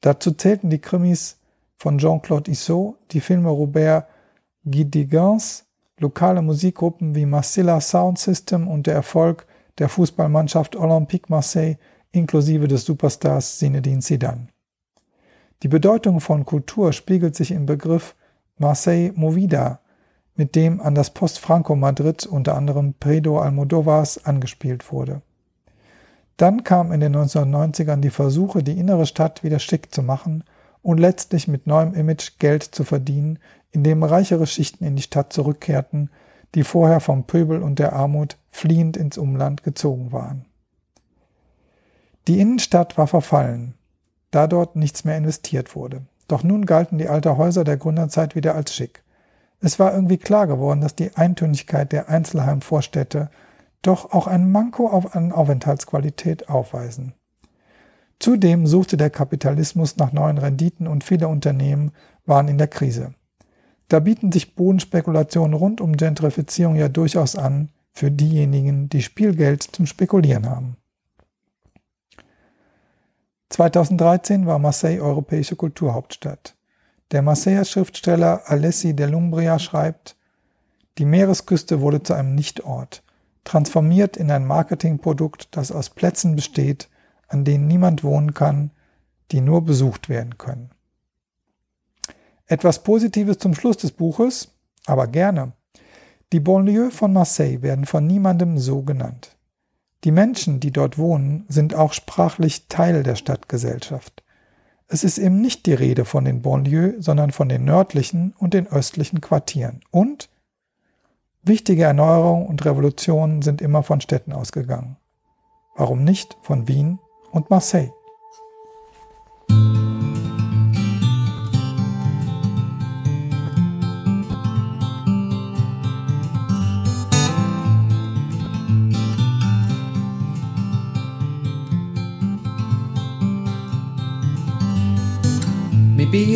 Dazu zählten die Krimis von Jean-Claude Issot, die Filme Robert Guidigans, lokale Musikgruppen wie Marcilla Sound System und der Erfolg der Fußballmannschaft Olympique Marseille inklusive des Superstars Zinedine Zidane. Die Bedeutung von Kultur spiegelt sich im Begriff Marseille Movida, mit dem an das Post-Franco-Madrid unter anderem Pedro Almodovars angespielt wurde. Dann kamen in den 1990ern die Versuche, die innere Stadt wieder schick zu machen und letztlich mit neuem Image Geld zu verdienen, indem reichere Schichten in die Stadt zurückkehrten, die vorher vom Pöbel und der Armut fliehend ins Umland gezogen waren. Die Innenstadt war verfallen, da dort nichts mehr investiert wurde. Doch nun galten die alten Häuser der Gründerzeit wieder als schick. Es war irgendwie klar geworden, dass die Eintönigkeit der Einzelheimvorstädte doch auch ein Manko auf an Aufenthaltsqualität aufweisen. Zudem suchte der Kapitalismus nach neuen Renditen und viele Unternehmen waren in der Krise. Da bieten sich Bodenspekulationen rund um Gentrifizierung ja durchaus an für diejenigen, die Spielgeld zum Spekulieren haben. 2013 war Marseille europäische Kulturhauptstadt. Der Marseiller Schriftsteller Alessi Delumbria schreibt, die Meeresküste wurde zu einem Nichtort, transformiert in ein Marketingprodukt, das aus Plätzen besteht, an denen niemand wohnen kann, die nur besucht werden können. Etwas Positives zum Schluss des Buches, aber gerne. Die Banlieue von Marseille werden von niemandem so genannt. Die Menschen, die dort wohnen, sind auch sprachlich Teil der Stadtgesellschaft. Es ist eben nicht die Rede von den Banlieues, sondern von den nördlichen und den östlichen Quartieren. Und wichtige Erneuerungen und Revolutionen sind immer von Städten ausgegangen. Warum nicht von Wien und Marseille?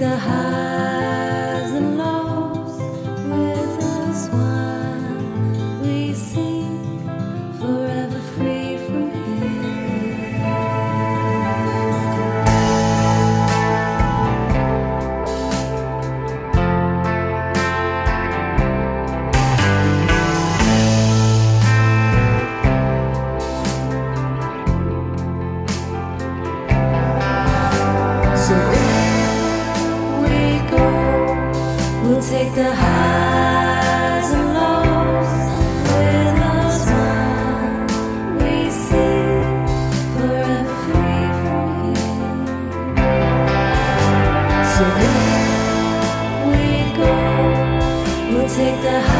the highs take the highs